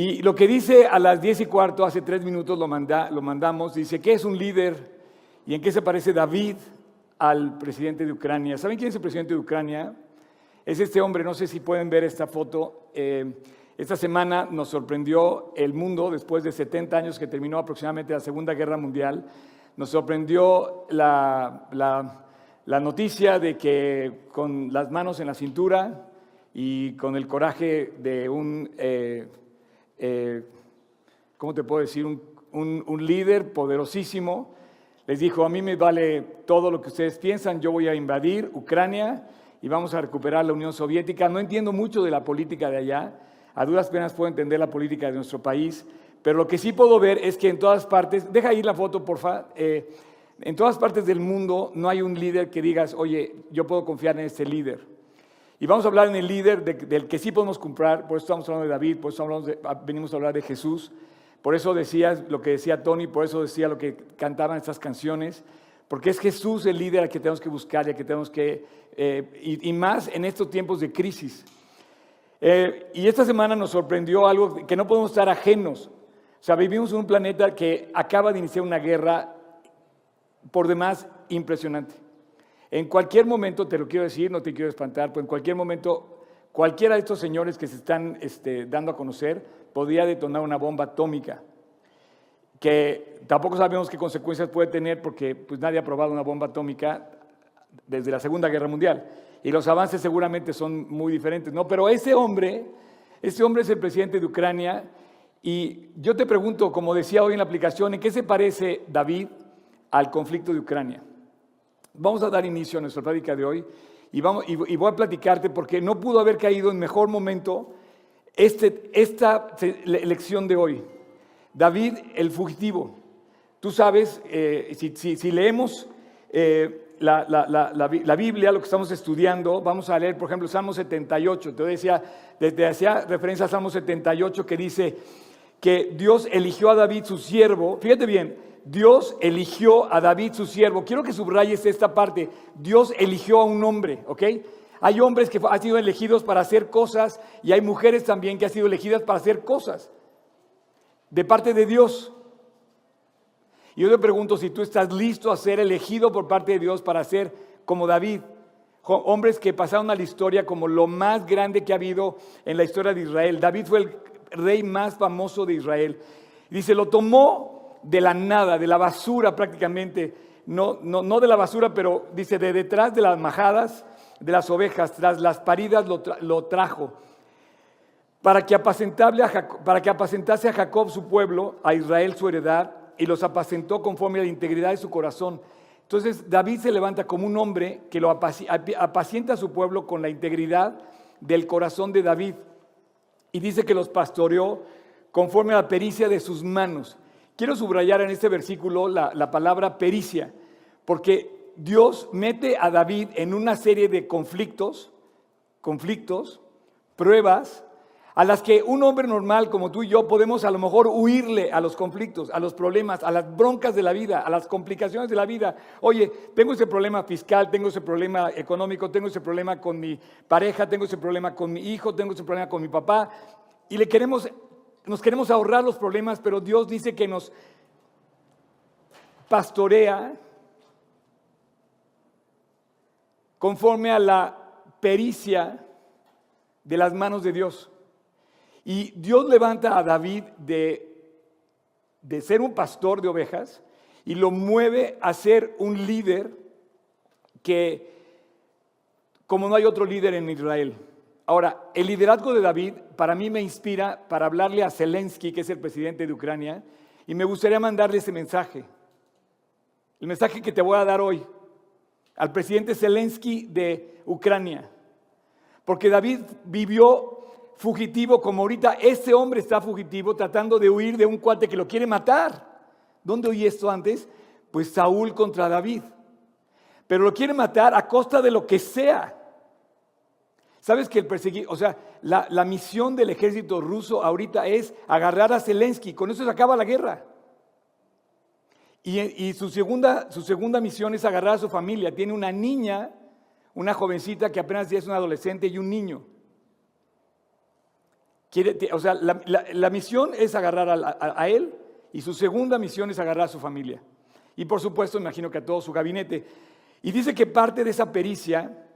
Y lo que dice a las 10 y cuarto, hace tres minutos lo, manda, lo mandamos, dice, ¿qué es un líder y en qué se parece David al presidente de Ucrania? ¿Saben quién es el presidente de Ucrania? Es este hombre, no sé si pueden ver esta foto. Eh, esta semana nos sorprendió el mundo, después de 70 años que terminó aproximadamente la Segunda Guerra Mundial, nos sorprendió la, la noticia de que con las manos en la cintura y con el coraje de un... Eh, eh, ¿cómo te puedo decir? Un, líder poderosísimo, les dijo, a mí me vale todo lo que ustedes piensan, yo voy a invadir Ucrania y vamos a recuperar la Unión Soviética. No entiendo mucho de la política de allá, a duras penas puedo entender la política de nuestro país, pero lo que sí puedo ver es que en todas partes, deja ir la foto, porfa, eh, en todas partes del mundo no hay un líder que digas, oye, yo puedo confiar en este líder. Y vamos a hablar en el líder del que sí podemos comprar, por eso estamos hablando de David, por eso ah, venimos a hablar de Jesús, por eso decía lo que decía Tony, por eso decía lo que cantaban estas canciones, porque es Jesús el líder al que tenemos que buscar y al que tenemos que, eh, y, más en estos tiempos de crisis. Eh, y esta semana nos sorprendió algo que no podemos estar ajenos. O sea, vivimos en un planeta que acaba de iniciar una guerra por demás impresionante. En cualquier momento, te lo quiero decir, no te quiero espantar, pues en cualquier momento, cualquiera de estos señores que se están este, dando a conocer podría detonar una bomba atómica, que tampoco sabemos qué consecuencias puede tener porque pues, nadie ha probado una bomba atómica desde la Segunda Guerra Mundial. Y los avances seguramente son muy diferentes, ¿no? Pero ese hombre, ese hombre es el presidente de Ucrania y yo te pregunto, como decía hoy en la aplicación, ¿en qué se parece David al conflicto de Ucrania? Vamos a dar inicio a nuestra plática de hoy y, vamos, y, voy a platicarte porque no pudo haber caído en mejor momento este, esta elección de hoy. David el fugitivo. Tú sabes, eh, si, leemos eh, la, la, Biblia, lo que estamos estudiando, vamos a leer, por ejemplo, Salmo 78. Te decía, desde hacía referencia a Salmo 78 que dice que Dios eligió a David su siervo. Fíjate bien, Dios eligió a David su siervo. Quiero que subrayes esta parte. Dios eligió a un hombre, ¿ok? Hay hombres que han sido elegidos para hacer cosas y hay mujeres también que han sido elegidas para hacer cosas de parte de Dios. Y yo te pregunto si tú estás listo a ser elegido por parte de Dios para ser como David. Hombres que pasaron a la historia como lo más grande que ha habido en la historia de Israel. David fue el rey más famoso de Israel. Dice, lo tomó de la nada, de la basura prácticamente, no, no, de la basura, pero dice, de detrás de las majadas de las ovejas, tras las paridas lo, trajo, para que, para que apacentase a Jacob su pueblo, a Israel su heredad, y los apacentó conforme a la integridad de su corazón. Entonces David se levanta como un hombre que lo apacienta a su pueblo con la integridad del corazón de David. Y dice que los pastoreó conforme a la pericia de sus manos. Quiero subrayar en este versículo la, palabra pericia, porque Dios mete a David en una serie de conflictos, conflictos, pruebas, a las que un hombre normal como tú y yo podemos a lo mejor huirle a los conflictos, a los problemas, a las broncas de la vida, a las complicaciones de la vida. Oye, tengo ese problema fiscal, tengo ese problema económico, tengo ese problema con mi pareja, tengo ese problema con mi hijo, tengo ese problema con mi papá, y le queremos nos queremos ahorrar los problemas, pero Dios dice que nos pastorea conforme a la pericia de las manos de Dios. Y Dios levanta a David de, de ser un pastor de ovejas y lo mueve a ser un líder que, como no hay otro líder en Israel, Ahora, el liderazgo de David para mí me inspira para hablarle a Zelensky, que es el presidente de Ucrania, y me gustaría mandarle ese mensaje. El mensaje que te voy a dar hoy al presidente Zelensky de Ucrania. Porque David vivió fugitivo como ahorita ese hombre está fugitivo tratando de huir de un cuate que lo quiere matar. ¿Dónde oí esto antes? Pues Saúl contra David. Pero lo quiere matar a costa de lo que sea. ¿Sabes que el perseguir, o sea, la, misión del ejército ruso ahorita es agarrar a Zelensky, con eso se acaba la guerra. Y, su, segunda, su segunda misión es agarrar a su familia. Tiene una niña, una jovencita que apenas ya es una adolescente y un niño. o sea, la, misión es agarrar a, él y su segunda misión es agarrar a su familia. Y por supuesto, imagino que a todo su gabinete. Y dice que parte de esa pericia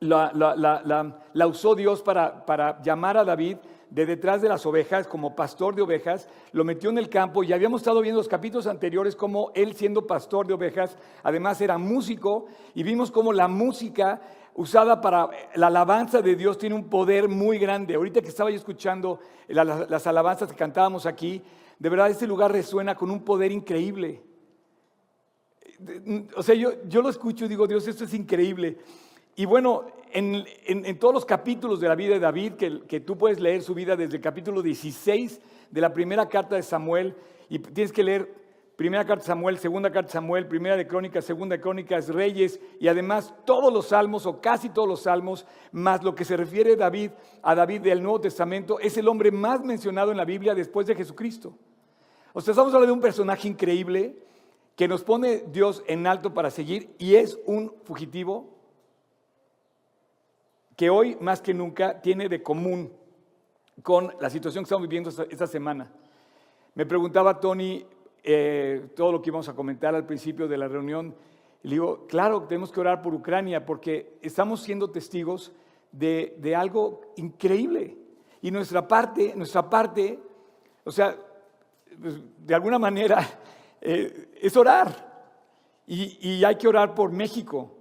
la, usó Dios para, para llamar a David de detrás de las ovejas, como pastor de ovejas, lo metió en el campo y habíamos estado viendo los capítulos anteriores como él siendo pastor de ovejas, además era músico y vimos cómo la música usada para la alabanza de Dios tiene un poder muy grande. Ahorita que estaba yo escuchando las alabanzas que cantábamos aquí, de verdad este lugar resuena con un poder increíble. O sea, yo, yo lo escucho y digo, Dios, esto es increíble. Y bueno, en, todos los capítulos de la vida de David, que, tú puedes leer su vida desde el capítulo 16 de la primera carta de Samuel, y tienes que leer primera carta de Samuel, segunda carta de Samuel, primera de Crónicas, segunda de Crónicas, Reyes, y además todos los salmos, o casi todos los salmos, más lo que se refiere David, a David del Nuevo Testamento, es el hombre más mencionado en la Biblia después de Jesucristo. O sea, estamos hablando de un personaje increíble que nos pone Dios en alto para seguir y es un fugitivo que hoy más que nunca tiene de común con la situación que estamos viviendo esta, semana. Me preguntaba Tony eh, todo lo que íbamos a comentar al principio de la reunión. Y le digo, claro, tenemos que orar por Ucrania porque estamos siendo testigos de, algo increíble. Y nuestra parte, nuestra parte, o sea, pues, de alguna manera, eh, es orar. y hay que orar por México.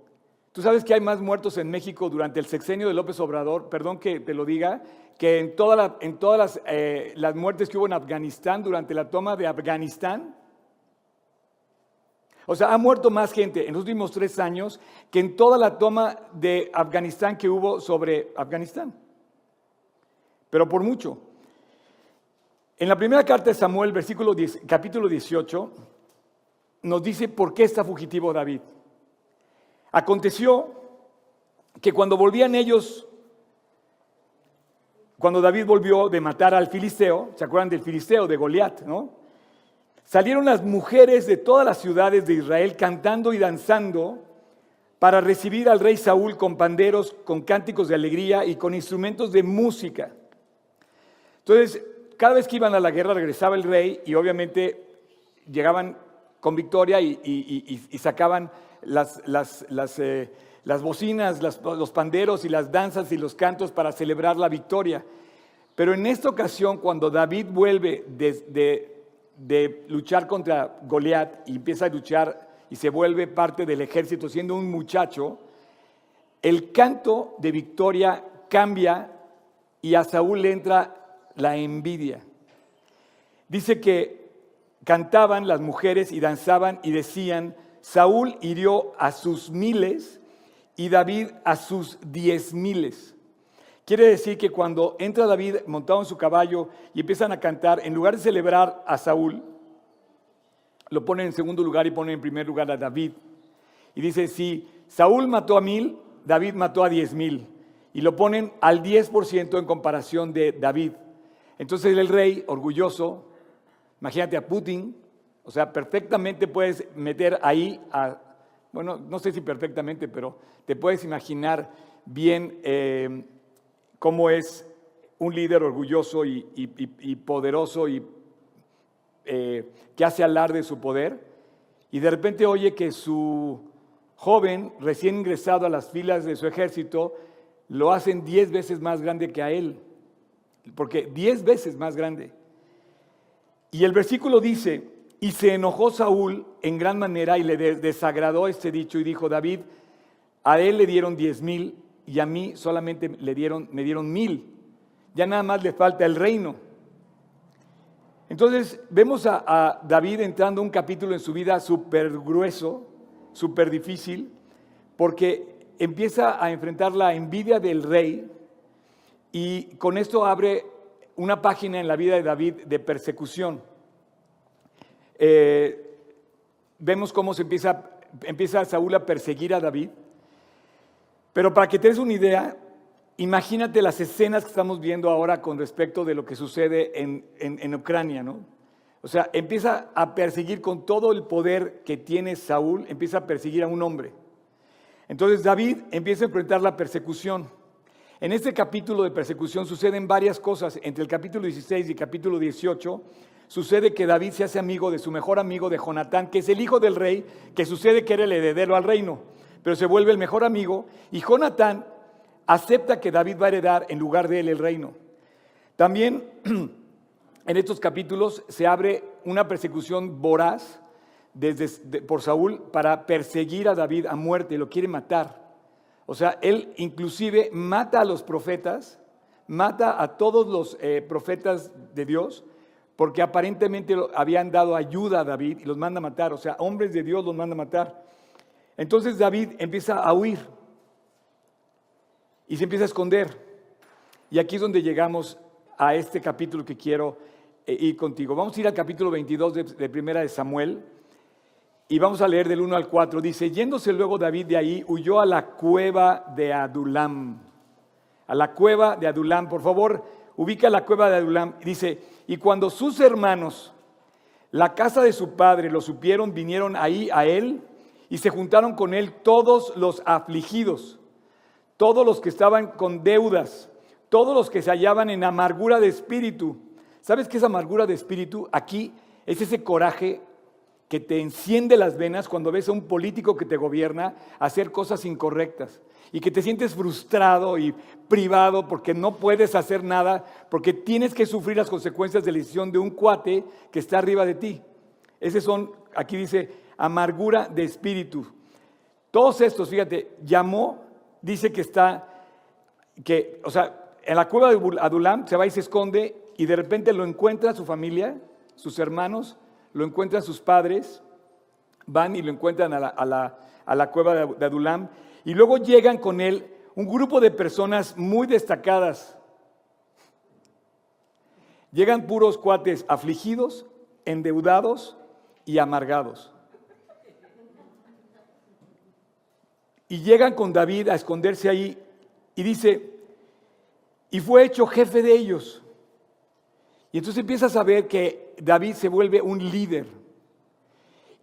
Tú sabes que hay más muertos en México durante el sexenio de López Obrador, perdón que te lo diga, que en, todas las, eh, las muertes que hubo en Afganistán durante la toma de Afganistán. O sea, ha muerto más gente en los últimos tres años que en toda la toma de Afganistán que hubo sobre Afganistán. Pero por mucho. En la primera carta de Samuel, versículo 10, capítulo 18, nos dice por qué está fugitivo David. Aconteció que cuando volvían ellos, cuando David volvió de matar al filisteo, ¿se acuerdan del filisteo, de Goliat, no? Salieron las mujeres de todas las ciudades de Israel cantando y danzando para recibir al rey Saúl con panderos, con cánticos de alegría y con instrumentos de música. Entonces, cada vez que iban a la guerra regresaba el rey y obviamente llegaban con victoria y, sacaban las, las, eh, bocinas, los panderos y las danzas y los cantos para celebrar la victoria. Pero en esta ocasión, cuando David vuelve de, de luchar contra Goliat y empieza a luchar y se vuelve parte del ejército siendo un muchacho, el canto de victoria cambia y a Saúl le entra la envidia. Dice que cantaban las mujeres y danzaban y decían, Saúl hirió a sus miles y David a sus diez miles. Quiere decir que cuando entra David montado en su caballo y empiezan a cantar, en lugar de celebrar a Saúl, lo ponen en segundo lugar y ponen en primer lugar a David. Y dice, si Saúl mató a mil, David mató a diez mil. Y lo ponen al diez por ciento en comparación de David. Entonces el rey, orgulloso, imagínate a Putin, o sea, perfectamente puedes meter ahí a, bueno, no sé si perfectamente, pero te puedes imaginar bien eh, cómo es un líder orgulloso y, poderoso y eh, que hace alarde de su poder. Y de repente oye que su joven, recién ingresado a las filas de su ejército, lo hacen diez veces más grande que a él. Porque diez veces más grande. Y el versículo dice, y se enojó Saúl en gran manera y le desagradó este dicho y dijo, David, a él le dieron diez mil y a mí solamente le dieron, me dieron mil. Ya nada más le falta el reino. Entonces vemos a, David entrando un capítulo en su vida súper grueso, súper difícil, porque empieza a enfrentar la envidia del rey y con esto abre una página en la vida de David de persecución. Eh, vemos cómo se empieza, empieza Saúl a perseguir a David. Pero para que te des una idea, imagínate las escenas que estamos viendo ahora con respecto de lo que sucede en, en, Ucrania, ¿no? O sea, empieza a perseguir con todo el poder que tiene Saúl, empieza a perseguir a un hombre. Entonces David empieza a enfrentar la persecución. En este capítulo de persecución suceden varias cosas. Entre el capítulo 16 y el capítulo 18 sucede que David se hace amigo de su mejor amigo de Jonatán, que es el hijo del rey, que sucede que era el heredero al reino, pero se vuelve el mejor amigo y Jonatán acepta que David va a heredar en lugar de él el reino. También en estos capítulos se abre una persecución voraz desde, por Saúl para perseguir a David a muerte, lo quiere matar. O sea, él inclusive mata a los profetas, mata a todos los eh, profetas de Dios, porque aparentemente habían dado ayuda a David y los manda a matar. O sea, hombres de Dios los manda a matar. Entonces David empieza a huir y se empieza a esconder. Y aquí es donde llegamos a este capítulo que quiero eh, ir contigo. Vamos a ir al capítulo 22 de, de Primera de Samuel. Y vamos a leer del 1 al 4. Dice, yéndose luego David de ahí, huyó a la cueva de Adulam. A la cueva de Adulam. Por favor, ubica la cueva de Adulam. Dice, y cuando sus hermanos, la casa de su padre, lo supieron, vinieron ahí a él y se juntaron con él todos los afligidos, todos los que estaban con deudas, todos los que se hallaban en amargura de espíritu. ¿Sabes qué es amargura de espíritu? Aquí es ese coraje que te enciende las venas cuando ves a un político que te gobierna hacer cosas incorrectas y que te sientes frustrado y privado porque no puedes hacer nada, porque tienes que sufrir las consecuencias de la decisión de un cuate que está arriba de ti. Esos son, aquí dice, amargura de espíritu. Todos estos, fíjate, llamó, dice que está, que, o sea, en la cueva de Adulam se va y se esconde y de repente lo encuentra su familia, sus hermanos, lo encuentran sus padres, van y lo encuentran a la, cueva de Adulam, y luego llegan con él un grupo de personas muy destacadas. Llegan puros cuates afligidos, endeudados y amargados. Y llegan con David a esconderse ahí y dice, y fue hecho jefe de ellos. Y entonces empiezas a ver que David se vuelve un líder.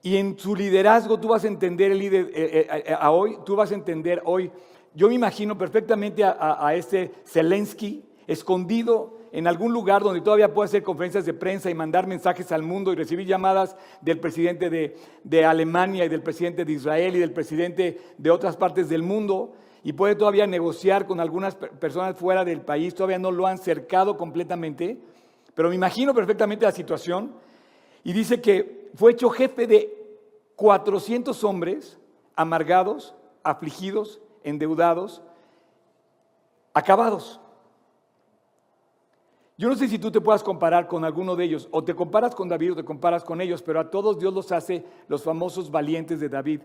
Y en su liderazgo tú vas a entender el líder eh, eh, eh, a hoy, tú vas a entender hoy. Yo me imagino perfectamente a, este Zelensky escondido en algún lugar donde todavía puede hacer conferencias de prensa y mandar mensajes al mundo y recibir llamadas del presidente de, de Alemania y del presidente de Israel y del presidente de otras partes del mundo y puede todavía negociar con algunas personas fuera del país, todavía no lo han cercado completamente pero me imagino perfectamente la situación. Y dice que fue hecho jefe de 400 hombres amargados, afligidos, endeudados, acabados. Yo no sé si tú te puedas comparar con alguno de ellos, o te comparas con David o te comparas con ellos, pero a todos Dios los hace los famosos valientes de David.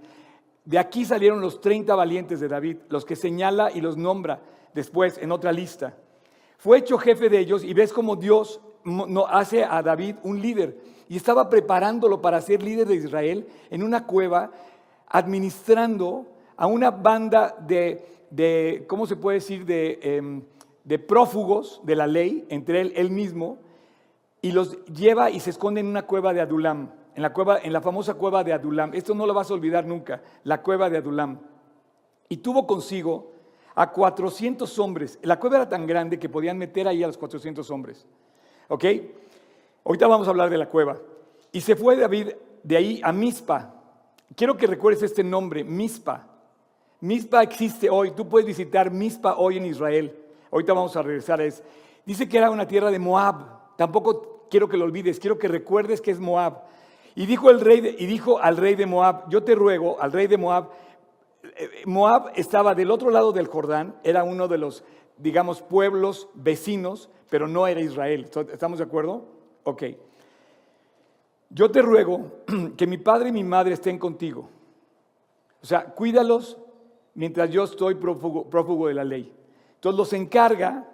De aquí salieron los 30 valientes de David, los que señala y los nombra después en otra lista. Fue hecho jefe de ellos y ves cómo Dios no, hace a David un líder y estaba preparándolo para ser líder de Israel en una cueva, administrando a una banda de, ¿cómo se puede decir?, de, em, de prófugos de la ley, entre él, él mismo, y los lleva y se esconde en una cueva de Adulam, en la, cueva, en la famosa cueva de Adulam. Esto no lo vas a olvidar nunca, la cueva de Adulam. Y tuvo consigo a 400 hombres. La cueva era tan grande que podían meter ahí a los 400 hombres. ¿Ok? Ahorita vamos a hablar de la cueva. Y se fue David de ahí a Mispa. Quiero que recuerdes este nombre, Mispa. Mispa existe hoy. Tú puedes visitar Mispa hoy en Israel. Ahorita vamos a regresar a eso. Dice que era una tierra de Moab. Tampoco quiero que lo olvides. Quiero que recuerdes que es Moab. Y dijo, el rey y dijo al rey de Moab, yo te ruego, al rey de Moab, eh, Moab estaba del otro lado del Jordán, era uno de los, digamos, pueblos vecinos pero no era Israel. ¿Estamos de acuerdo? Ok. Yo te ruego que mi padre y mi madre estén contigo. O sea, cuídalos mientras yo estoy prófugo, de la ley. Entonces los encarga,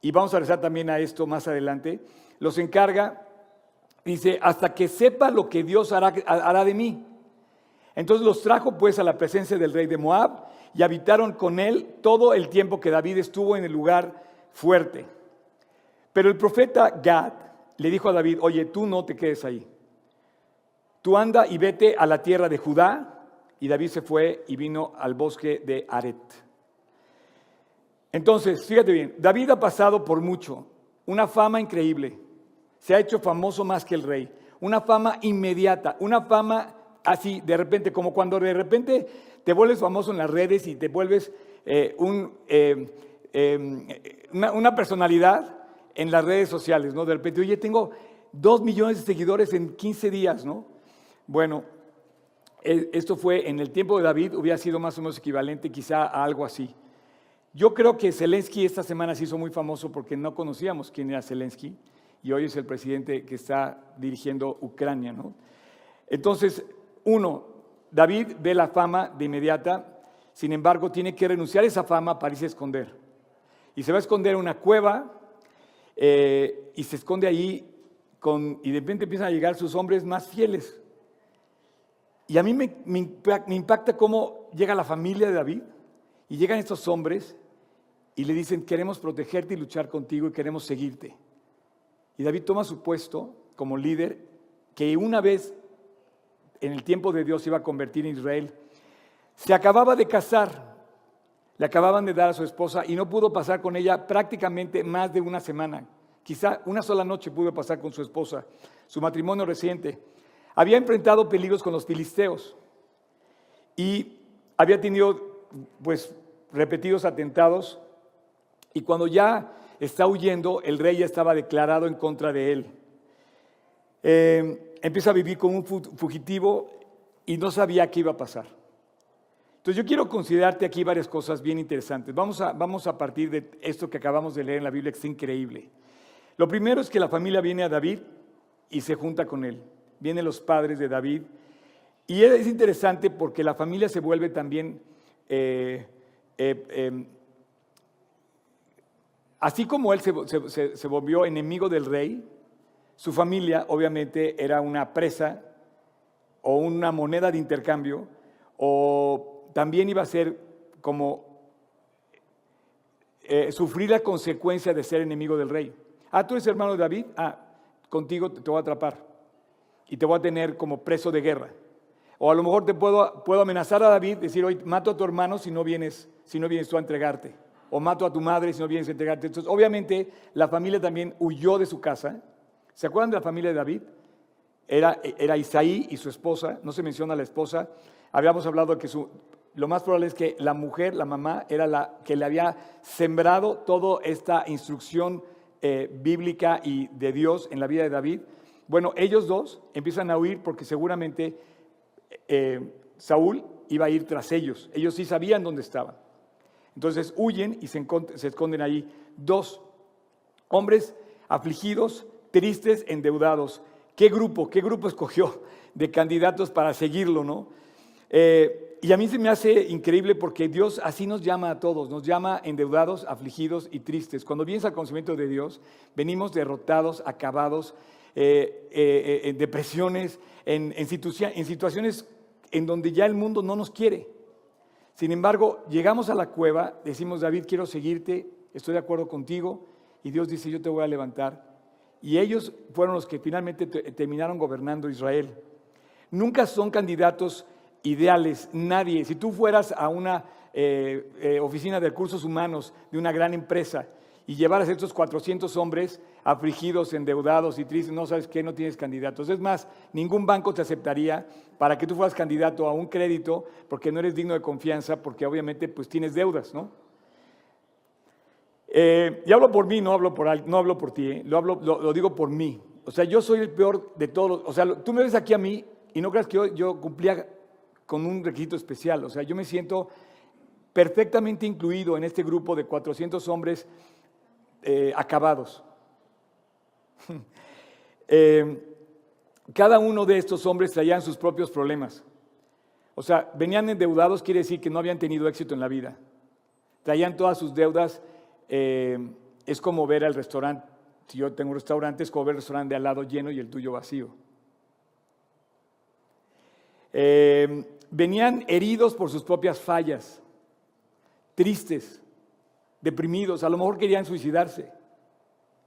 y vamos a rezar también a esto más adelante, los encarga, dice, hasta que sepa lo que Dios hará, hará de mí. Entonces los trajo pues a la presencia del rey de Moab y habitaron con él todo el tiempo que David estuvo en el lugar fuerte. Pero el profeta Gad le dijo a David, oye, tú no te quedes ahí. Tú anda y vete a la tierra de Judá. Y David se fue y vino al bosque de Aret. Entonces, fíjate bien, David ha pasado por mucho, una fama increíble, se ha hecho famoso más que el rey, una fama inmediata, una fama así, de repente, como cuando de repente te vuelves famoso en las redes y te vuelves eh, eh, em, una, personalidad en las redes sociales, ¿no? De repente, oye, tengo dos millones de seguidores en 15 días, ¿no? Bueno, e, esto fue en el tiempo de David, hubiera sido más o menos equivalente quizá a algo así. Yo creo que Zelensky esta semana se hizo muy famoso porque no conocíamos quién era Zelensky y hoy es el presidente que está dirigiendo Ucrania, ¿no? Entonces, uno, David ve la fama de inmediata, sin embargo, tiene que renunciar a esa fama para irse a esconder. Y se va a esconder en una cueva eh, y se esconde allí con, y de repente empiezan a llegar sus hombres más fieles. Y a mí me, impacta cómo llega la familia de David y llegan estos hombres y le dicen, queremos protegerte y luchar contigo y queremos seguirte. Y David toma su puesto como líder que una vez en el tiempo de Dios iba a convertir en Israel. Se acababa de casar, le acababan de dar a su esposa y no pudo pasar con ella prácticamente más de una semana. Quizá una sola noche pudo pasar con su esposa, su matrimonio reciente. Había enfrentado peligros con los filisteos y había tenido pues repetidos atentados y cuando ya está huyendo, el rey ya estaba declarado en contra de él. Eh, empieza a vivir como un fugitivo y no sabía qué iba a pasar. Entonces yo quiero considerarte aquí varias cosas bien interesantes. Vamos a, vamos a partir de esto que acabamos de leer en la Biblia, que es increíble. Lo primero es que la familia viene a David y se junta con él. Vienen los padres de David. Y es interesante porque la familia se vuelve también, eh, eh, em, así como él se volvió enemigo del rey, su familia obviamente era una presa o una moneda de intercambio o también iba a ser como eh, sufrir la consecuencia de ser enemigo del rey. Ah, tú eres hermano de David, ah, contigo te voy a atrapar y te voy a tener como preso de guerra. O a lo mejor te puedo, puedo amenazar a David, decir, hoy mato a tu hermano si no vienes, si no vienes tú a entregarte. O mato a tu madre si no vienes a entregarte. Entonces, obviamente, la familia también huyó de su casa ¿Se acuerdan de la familia de David? Era, era Isaí y su esposa, no se menciona la esposa. Habíamos hablado que su, lo más probable es que la mujer, la mamá, era la que le había sembrado toda esta instrucción eh, bíblica y de Dios en la vida de David. Bueno, ellos dos empiezan a huir porque seguramente eh, Saúl iba a ir tras ellos. Ellos sí sabían dónde estaban. Entonces huyen y se, se esconden ahí. Dos hombres afligidos, tristes, endeudados. ¿Qué grupo, qué grupo escogió de candidatos para seguirlo, no? Eh, y a mí se me hace increíble porque Dios así nos llama a todos, nos llama endeudados, afligidos y tristes. Cuando vienes al conocimiento de Dios, venimos derrotados, acabados, eh, eh, en depresiones, en, en situaciones en donde ya el mundo no nos quiere. Sin embargo, llegamos a la cueva, decimos, David, quiero seguirte, estoy de acuerdo contigo, y Dios dice, yo te voy a levantar y ellos fueron los que finalmente terminaron gobernando Israel. Nunca son candidatos ideales, nadie. Si tú fueras a una eh, eh, oficina de recursos humanos de una gran empresa y llevaras a estos 400 hombres afligidos, endeudados y tristes, no sabes qué, no tienes candidatos. Es más, ningún banco te aceptaría para que tú fueras candidato a un crédito porque no eres digno de confianza, porque obviamente pues tienes deudas, ¿no? Eh, y hablo por mí, no hablo por, no hablo por ti, eh, lo, digo por mí. O sea, yo soy el peor de todos. O sea, tú me ves aquí a mí y no creas que yo, cumplía con un requisito especial. O sea, yo me siento perfectamente incluido en este grupo de 400 hombres eh, acabados. cada uno de estos hombres traían sus propios problemas. O sea, venían endeudados, quiere decir que no habían tenido éxito en la vida. Traían todas sus deudas eh, es como ver al restaurante, si yo tengo un restaurante, es como ver el restaurante de al lado lleno y el tuyo vacío. Eh, venían heridos por sus propias fallas, tristes, deprimidos, a lo mejor querían suicidarse,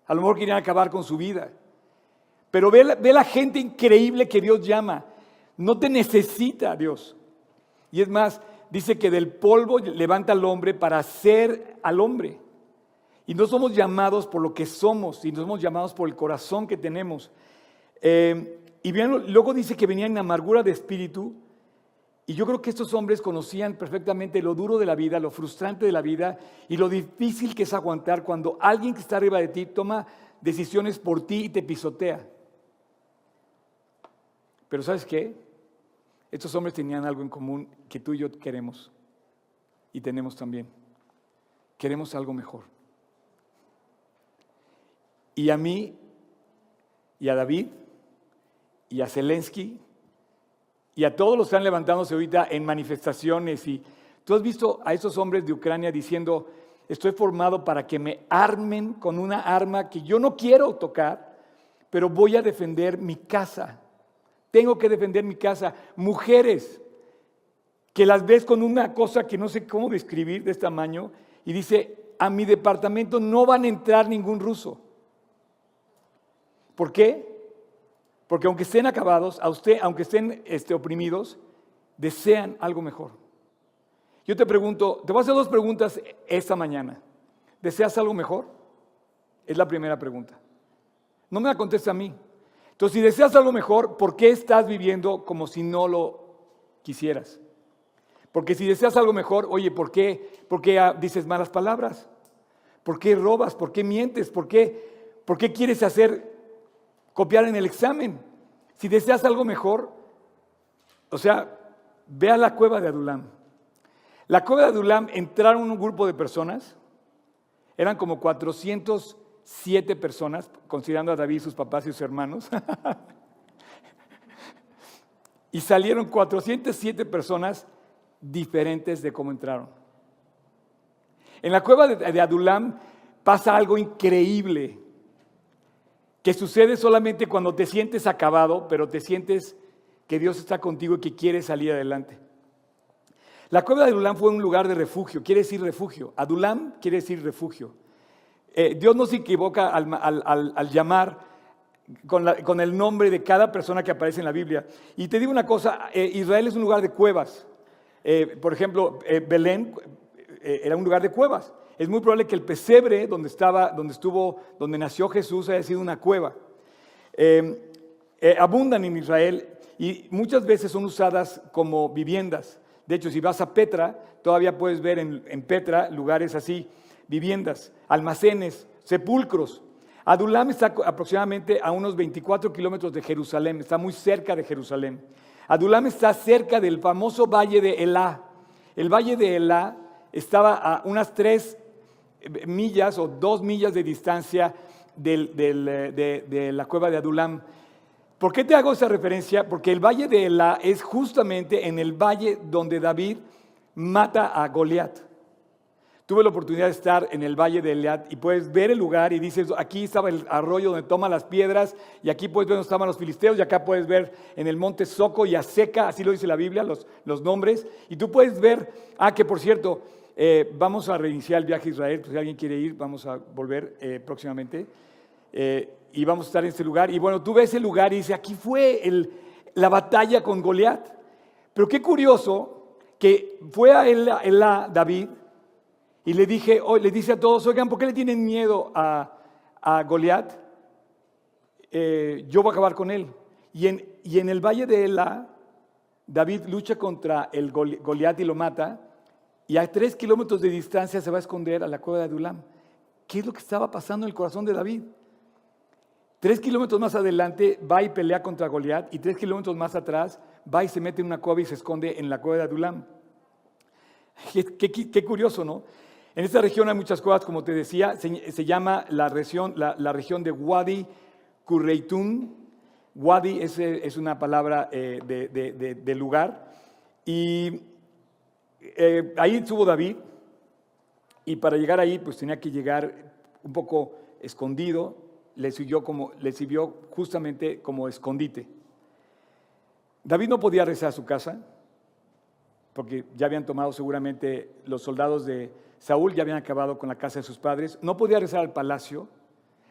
a lo mejor querían acabar con su vida. Pero ve la, ve la gente increíble que Dios llama. No te necesita Dios. Y es más, dice que del polvo levanta al hombre para ser al hombre. Y no somos llamados por lo que somos, sino somos llamados por el corazón que tenemos. Eh, y luego dice que venían en amargura de espíritu. Y yo creo que estos hombres conocían perfectamente lo duro de la vida, lo frustrante de la vida y lo difícil que es aguantar cuando alguien que está arriba de ti toma decisiones por ti y te pisotea. Pero ¿sabes qué? Estos hombres tenían algo en común que tú y yo queremos y tenemos también. Queremos algo mejor. Y a mí y a David y a Zelensky y a todos los que están levantándose ahorita en manifestaciones y tú has visto a esos hombres de Ucrania diciendo, estoy formado para que me armen con una arma que yo no quiero tocar, pero voy a defender mi casa. Tengo que defender mi casa. Mujeres que las ves con una cosa que no sé cómo describir de este tamaño y dice, a mi departamento no van a entrar ningún ruso. ¿Por qué? Porque aunque estén acabados, a usted, aunque estén este, oprimidos, desean algo mejor. Yo te pregunto, te voy a hacer dos preguntas esta mañana. ¿Deseas algo mejor? Es la primera pregunta. No me la conteste a mí. Entonces, si deseas algo mejor, ¿por qué estás viviendo como si no lo quisieras? Porque si deseas algo mejor, oye, ¿por qué, por qué ah, dices malas palabras? ¿Por qué robas? ¿Por qué mientes? ¿Por qué, ¿Por qué quieres hacer copiar en el examen? Si deseas algo mejor, o sea, ve a la cueva de Adulam. La cueva de Adulam entraron un grupo de personas, eran como 400 siete personas, considerando a David, sus papás y sus hermanos. y salieron 407 personas diferentes de cómo entraron. En la cueva de Adulam pasa algo increíble, que sucede solamente cuando te sientes acabado, pero te sientes que Dios está contigo y que quiere salir adelante. La cueva de Adulam fue un lugar de refugio, quiere decir refugio. Adulam quiere decir refugio. Eh, Dios no se equivoca al, llamar con, el nombre de cada persona que aparece en la Biblia. Y te digo una cosa, eh, Israel es un lugar de cuevas. Eh, por ejemplo, Belén era un lugar de cuevas. Es muy probable que el pesebre donde estaba, donde estuvo, donde nació Jesús haya sido una cueva. abundan en Israel y muchas veces son usadas como viviendas. De hecho, si vas a Petra, todavía puedes ver en Petra lugares así viviendas, almacenes, sepulcros. Adulam está aproximadamente a unos 24 kilómetros de Jerusalén, está muy cerca de Jerusalén. Adulam está cerca del famoso valle de Elá. El valle de Elá estaba a unas tres millas o dos millas de distancia de, de, la cueva de Adulam. ¿Por qué te hago esa referencia? Porque el valle de Elá es justamente en el valle donde David mata a Goliat. Tuve la oportunidad de estar en el valle de Eliad y puedes ver el lugar y dices, aquí estaba el arroyo donde toma las piedras y aquí puedes ver donde estaban los filisteos y acá puedes ver en el monte Soco y Aseca, así lo dice la Biblia, los, los nombres. Y tú puedes ver, ah, que por cierto, eh, vamos a reiniciar el viaje a Israel, pues si alguien quiere ir, vamos a volver eh, próximamente. Eh, y vamos a estar en este lugar. Y bueno, tú ves el lugar y dices, aquí fue la batalla con Goliat. Pero qué curioso que fue a él, David y le dije, le dice a todos, oigan, ¿por qué le tienen miedo a, Goliat? Yo voy a acabar con él. Y en, y en el valle de Ela, David lucha contra el Goliat y lo mata. Y a tres kilómetros de distancia se va a esconder a la cueva de Adulam. ¿Qué es lo que estaba pasando en el corazón de David? Tres kilómetros más adelante va y pelea contra Goliat y tres kilómetros más atrás va y se mete en una cueva y se esconde en la cueva de Adulam. qué curioso, ¿no? En esta región hay muchas cosas, como te decía, se, llama la región, la, región de Wadi Kurreitun. Wadi es, una palabra eh, de, lugar. Y eh, ahí estuvo David, y para llegar ahí, pues tenía que llegar un poco escondido, le sirvió, le sirvió justamente como escondite. David no podía rezar a su casa, porque ya habían tomado seguramente los soldados de Saúl ya habían acabado con la casa de sus padres, no podía rezar al palacio,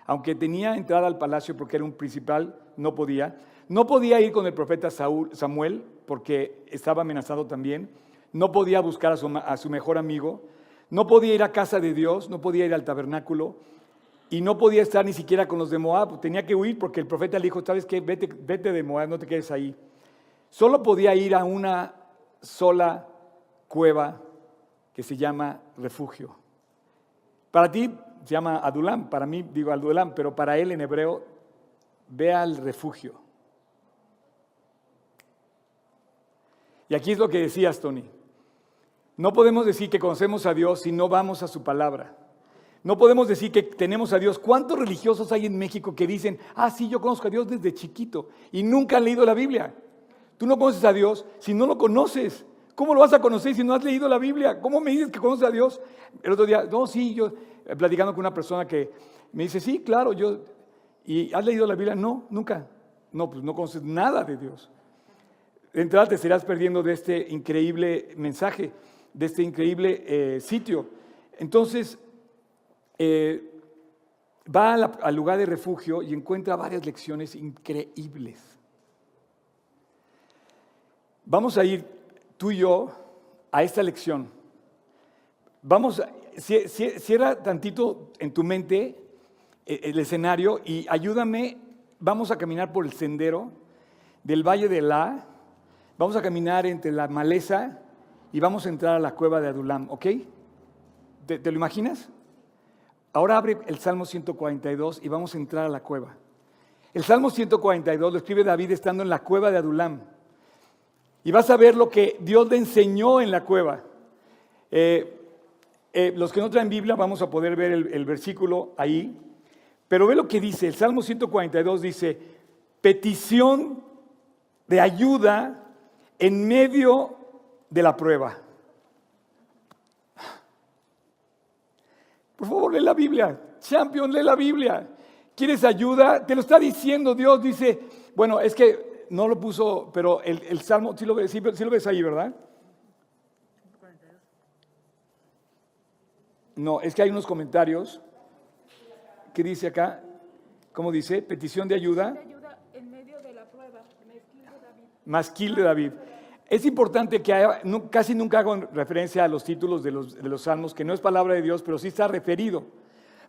aunque tenía entrada al palacio porque era un principal, no podía. No podía ir con el profeta Saúl, Samuel porque estaba amenazado también. No podía buscar a su, mejor amigo, no podía ir a casa de Dios, no podía ir al tabernáculo y no podía estar ni siquiera con los de Moab, tenía que huir porque el profeta le dijo, ¿sabes qué? Vete, vete de Moab, no te quedes ahí. Solo podía ir a una sola cueva que se llama refugio. Para ti se llama Adulam, para mí digo Adulam, pero para él en hebreo, ve al refugio. Y aquí es lo que decías, Tony. No podemos decir que conocemos a Dios si no vamos a su palabra. No podemos decir que tenemos a Dios. ¿Cuántos religiosos hay en México que dicen, ah, sí, yo conozco a Dios desde chiquito y nunca han leído la Biblia? Tú no conoces a Dios si no lo conoces. ¿Cómo lo vas a conocer si no has leído la Biblia? ¿Cómo me dices que conoces a Dios? El otro día, no, sí, yo eh, platicando con una persona que me dice, sí, claro, yo, ¿y has leído la Biblia? No, nunca. No, pues no conoces nada de Dios. De entrada te estarás perdiendo de este increíble mensaje, de este increíble eh, sitio. Entonces, eh, va al lugar de refugio y encuentra varias lecciones increíbles. Vamos a ir tú y yo a esta lección. Vamos, cierra tantito en tu mente eh, el escenario y ayúdame, vamos a caminar por el sendero del Valle de La, vamos a caminar entre la maleza y vamos a entrar a la cueva de Adulam, ¿ok? ¿Te, lo imaginas? Ahora abre el Salmo 142 y vamos a entrar a la cueva. El Salmo 142 lo escribe David estando en la cueva de Adulam. Y vas a ver lo que Dios le enseñó en la cueva. Eh, eh, los que no traen Biblia vamos a poder ver el, el versículo ahí. Pero ve lo que dice, el Salmo 142 dice, petición de ayuda en medio de la prueba. Por favor, lee la Biblia. Champion, lee la Biblia. ¿Quieres ayuda? Te lo está diciendo Dios. Dice, bueno, es que no lo puso, pero el, Salmo, sí lo, ves, sí, lo ves ahí, ¿verdad? No, es que hay unos comentarios que dice acá, ¿cómo dice? Petición de ayuda. Masquil de David. Es importante que casi nunca hago referencia a los títulos de los, de los salmos, que no es palabra de Dios, pero sí está referido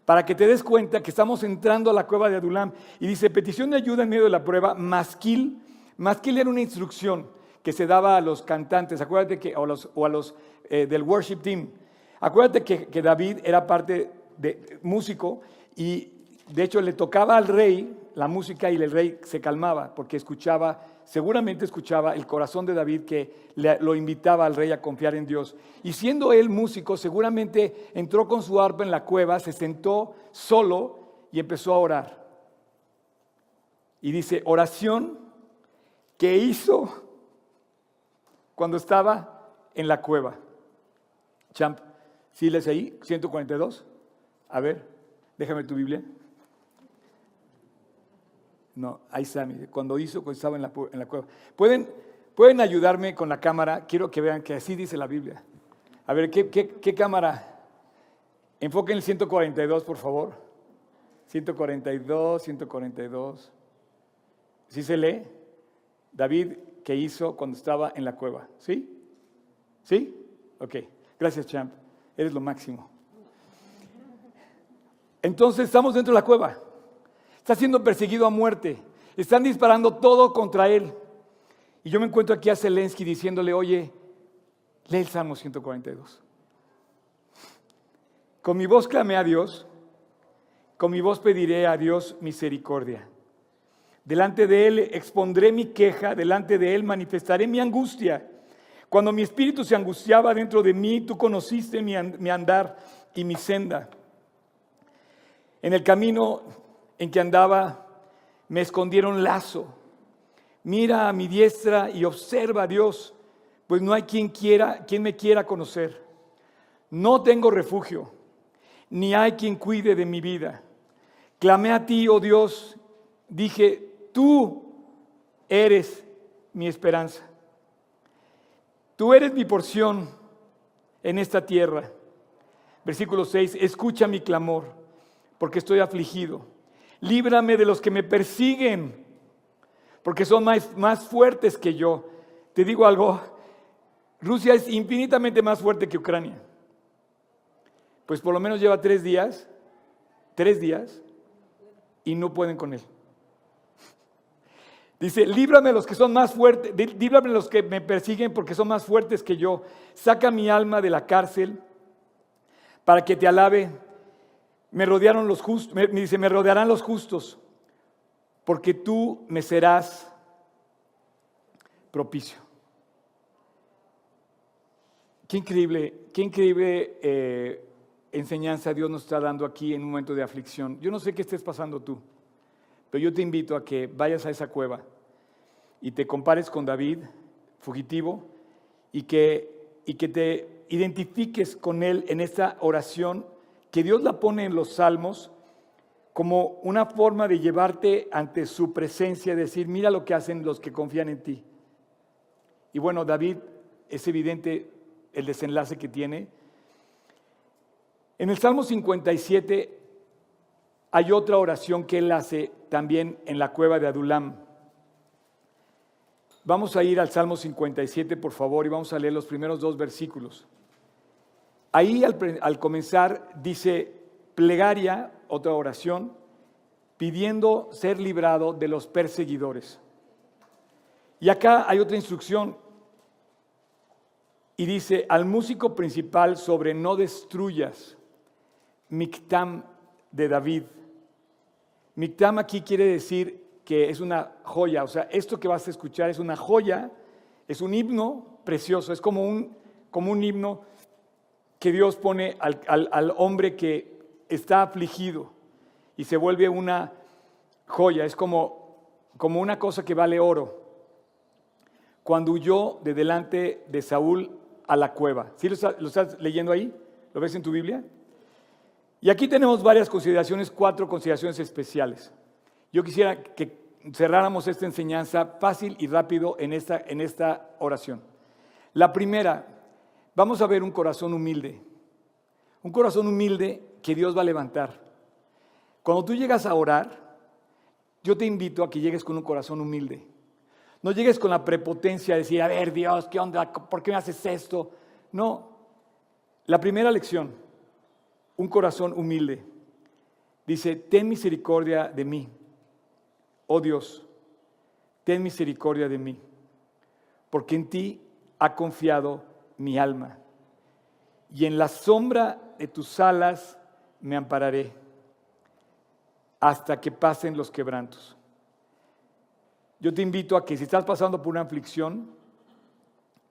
para que te des cuenta que estamos entrando a la cueva de Adulam. Y dice, petición de ayuda en medio de la prueba, masquil más que leer una instrucción que se daba a los cantantes, acuérdate que, o, a los eh, del worship team, acuérdate que, David era parte de músico y de hecho le tocaba al rey la música y el rey se calmaba porque escuchaba, seguramente escuchaba el corazón de David que lo invitaba al rey a confiar en Dios. Y siendo él músico, seguramente entró con su arpa en la cueva, se sentó solo y empezó a orar. Y dice, oración ¿Qué hizo cuando estaba en la cueva. Champ, ¿sí lees ahí? 142. A ver, déjame tu Biblia. No, ahí está, cuando hizo, cuando estaba en la, en la cueva. ¿Pueden, ¿Pueden ayudarme con la cámara? Quiero que vean que así dice la Biblia. A ver, ¿qué, qué, qué cámara? Enfoquen el 142, por favor. 142, 142. ¿Sí se lee? David que hizo cuando estaba en la cueva. ¿Sí? ¿Sí? Ok. Gracias, Champ. Eres lo máximo. Entonces estamos dentro de la cueva. Está siendo perseguido a muerte. Están disparando todo contra él. Y yo me encuentro aquí a Zelensky diciéndole, oye, lee el Salmo 142. Con mi voz clamé a Dios, con mi voz pediré a Dios misericordia. Delante de Él expondré mi queja, delante de Él manifestaré mi angustia. Cuando mi espíritu se angustiaba dentro de mí, tú conociste mi, andar y mi senda. En el camino en que andaba, me escondieron lazo. Mira a mi diestra y observa a Dios, pues no hay quien quiera, quien me quiera conocer. No tengo refugio, ni hay quien cuide de mi vida. Clamé a ti, oh Dios, dije, tú eres mi esperanza. Tú eres mi porción en esta tierra. Versículo 6, escucha mi clamor, porque estoy afligido. Líbrame de los que me persiguen, porque son más, más fuertes que yo. Te digo algo, Rusia es infinitamente más fuerte que Ucrania. Pues por lo menos lleva tres días, tres días, y no pueden con él. Dice, líbrame los que son más fuertes, líbrame los que me persiguen porque son más fuertes que yo. Saca mi alma de la cárcel para que te alabe. Me rodearon los justos, me dice, me rodearán los justos, porque tú me serás propicio. Qué increíble, qué increíble eh, enseñanza Dios nos está dando aquí en un momento de aflicción. Yo no sé qué estés pasando tú, pero yo te invito a que vayas a esa cueva y te compares con David, fugitivo, y que, y que te identifiques con él en esta oración que Dios la pone en los salmos como una forma de llevarte ante su presencia, decir, mira lo que hacen los que confían en ti. Y bueno, David es evidente el desenlace que tiene. En el Salmo 57 hay otra oración que él hace también en la cueva de Adulam. Vamos a ir al Salmo 57, por favor, y vamos a leer los primeros dos versículos. Ahí al, comenzar dice plegaria, otra oración, pidiendo ser librado de los perseguidores. Y acá hay otra instrucción y dice al músico principal sobre no destruyas, Mictam de David. Mictam aquí quiere decir que es una joya, o sea, esto que vas a escuchar es una joya, es un himno precioso, es como un, como un himno que Dios pone al, al hombre que está afligido y se vuelve una joya, es como, como una cosa que vale oro. Cuando huyó de delante de Saúl a la cueva. ¿Sí lo, estás leyendo ahí? ¿Lo ves en tu Biblia? Y aquí tenemos varias consideraciones, cuatro consideraciones especiales. Yo quisiera que cerráramos esta enseñanza fácil y rápido en esta, en esta oración. La primera, vamos a ver un corazón humilde. Un corazón humilde que Dios va a levantar. Cuando tú llegas a orar, yo te invito a que llegues con un corazón humilde. No llegues con la prepotencia de decir, a ver Dios, ¿qué onda? ¿Por qué me haces esto? No. La primera lección, un corazón humilde. Dice, ten misericordia de mí. Oh Dios, ten misericordia de mí, porque en ti ha confiado mi alma. Y en la sombra de tus alas me ampararé hasta que pasen los quebrantos. Yo te invito a que si estás pasando por una aflicción,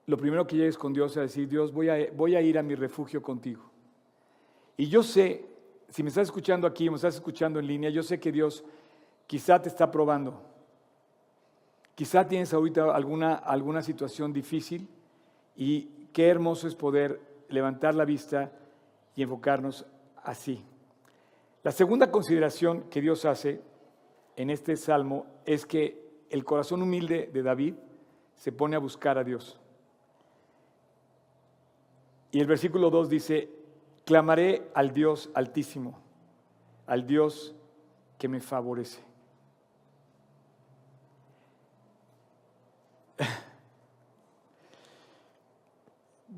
lo primero que llegues con Dios es decir, Dios, voy a, voy a ir a mi refugio contigo. Y yo sé, si me estás escuchando aquí, me estás escuchando en línea, yo sé que Dios quizá te está probando. Quizá tienes ahorita alguna, alguna situación difícil y qué hermoso es poder levantar la vista y enfocarnos así. La segunda consideración que Dios hace en este salmo es que el corazón humilde de David se pone a buscar a Dios. Y el versículo 2 dice, clamaré al Dios altísimo, al Dios que me favorece.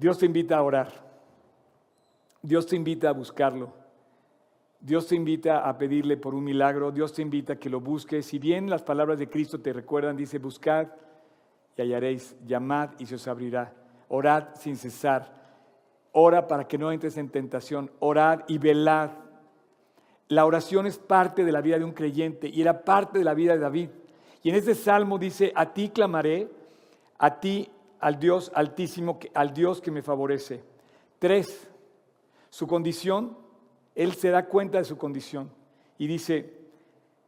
Dios te invita a orar. Dios te invita a buscarlo. Dios te invita a pedirle por un milagro, Dios te invita a que lo busques. Si bien las palabras de Cristo te recuerdan, dice, buscad y hallaréis, llamad y se os abrirá, orad sin cesar, ora para que no entres en tentación, orad y velad. La oración es parte de la vida de un creyente y era parte de la vida de David. Y en este salmo dice, a ti clamaré, a ti, al Dios altísimo, al Dios que me favorece. Tres, su condición él se da cuenta de su condición y dice,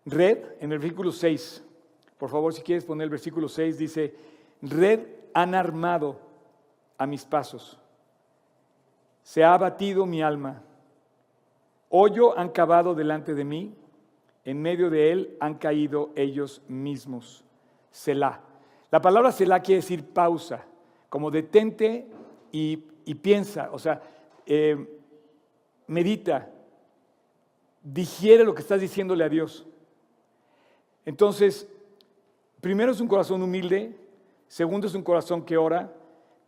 red, en el versículo 6, por favor si quieres poner el versículo 6, dice, red han armado a mis pasos, se ha abatido mi alma, hoyo han cavado delante de mí, en medio de él han caído ellos mismos. Selah. La palabra Selah quiere decir pausa, como detente y, piensa, o sea, eh, medita, digiere lo que estás diciéndole a Dios. Entonces, primero es un corazón humilde, segundo es un corazón que ora,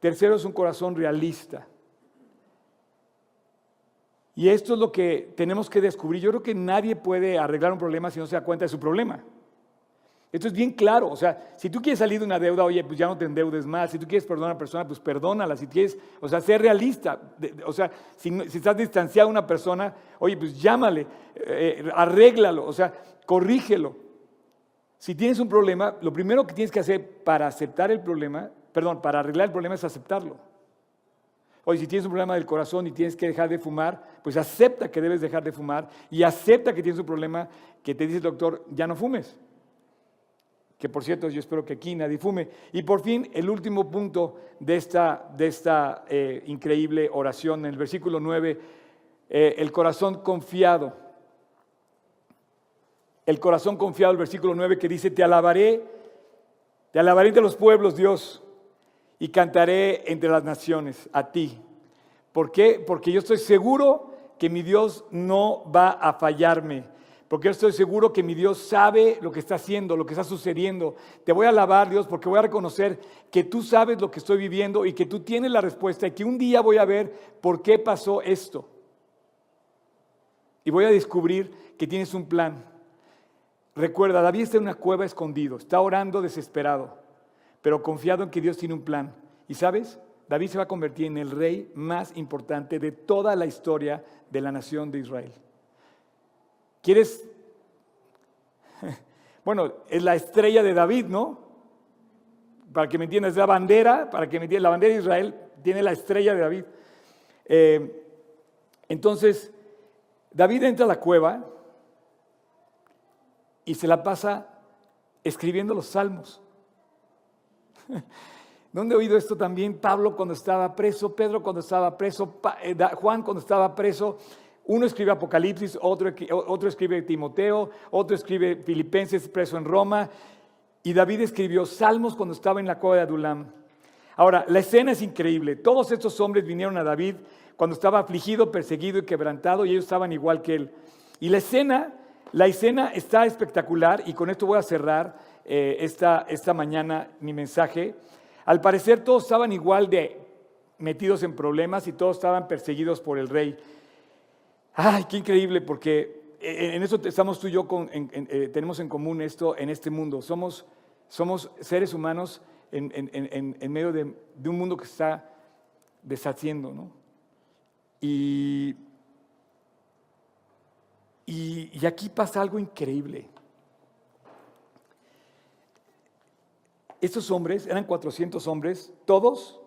Tercero es un corazón realista. Y esto es lo que tenemos que descubrir. Yo creo que nadie puede arreglar un problema si no se da cuenta de su problema. Esto es bien claro. O sea, si tú quieres salir de una deuda, oye, pues ya no te endeudes más. Si tú quieres perdonar a una persona, pues perdónala. Si quieres, o sea, ser realista. O sea, si, estás distanciado de una persona, oye, pues llámale, eh, arréglalo, o sea, corrígelo. Si tienes un problema, lo primero que tienes que hacer para aceptar el problema, perdón, para arreglar el problema es aceptarlo. Oye, si tienes un problema del corazón y tienes que dejar de fumar, pues acepta que debes dejar de fumar y acepta que tienes un problema que te dice el doctor, ya no fumes. Que por cierto, yo espero que aquí nadie fume. Y por fin, el último punto de esta, de esta eh, increíble oración, en el versículo 9, eh, el corazón confiado. El corazón confiado, el versículo 9 que dice, te alabaré, te alabaré de los pueblos, Dios y cantaré entre las naciones a ti. ¿Por qué? Porque yo estoy seguro que mi Dios no va a fallarme. Porque estoy seguro que mi Dios sabe lo que está haciendo, lo que está sucediendo. Te voy a alabar, Dios, porque voy a reconocer que tú sabes lo que estoy viviendo y que tú tienes la respuesta y que un día voy a ver por qué pasó esto. Y voy a descubrir que tienes un plan. Recuerda, David está en una cueva escondido, está orando desesperado pero confiado en que Dios tiene un plan. Y sabes, David se va a convertir en el rey más importante de toda la historia de la nación de Israel. ¿Quieres? Bueno, es la estrella de David, ¿no? Para que me entiendas, es la bandera, para que me entiendas, la bandera de Israel tiene la estrella de David. Eh, entonces, David entra a la cueva y se la pasa escribiendo los salmos. ¿Dónde he oído esto también? Pablo cuando estaba preso, Pedro cuando estaba preso, eh, Juan cuando estaba preso. Uno escribe Apocalipsis, otro, otro escribe Timoteo, otro escribe Filipenses preso en Roma. Y David escribió Salmos cuando estaba en la cueva de Adulam. Ahora, la escena es increíble. Todos estos hombres vinieron a David cuando estaba afligido, perseguido y quebrantado, y ellos estaban igual que él. Y la escena, la escena está espectacular, y con esto voy a cerrar. Eh, esta, esta mañana mi mensaje. Al parecer todos estaban igual de metidos en problemas y todos estaban perseguidos por el rey. Ay, qué increíble, porque en eso estamos tú y yo, con, eh, tenemos en común esto en este mundo. Somos, somos seres humanos en, en medio de, un mundo que está deshaciendo, ¿no? Y, y, y aquí pasa algo increíble. Estos hombres, eran 400 hombres, todos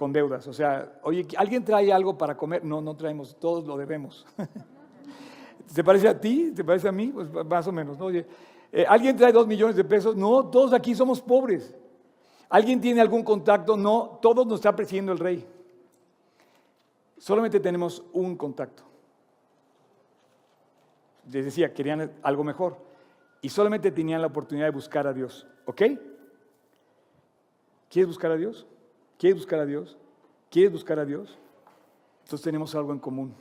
con deudas. O sea, oye, ¿alguien trae algo para comer? No, no traemos, todos lo debemos. ¿Se parece a ti? ¿Te parece a mí? Pues más o menos. ¿no? Oye, eh, ¿Alguien trae dos millones de pesos? No, todos aquí somos pobres. ¿Alguien tiene algún contacto? No, todos nos está presidiendo el rey. Solamente tenemos un contacto. Les decía, querían algo mejor. Y solamente tenían la oportunidad de buscar a Dios. ¿Ok? ¿Quieres buscar a Dios? ¿Quieres buscar a Dios? ¿Quieres buscar a Dios? Entonces tenemos algo en común.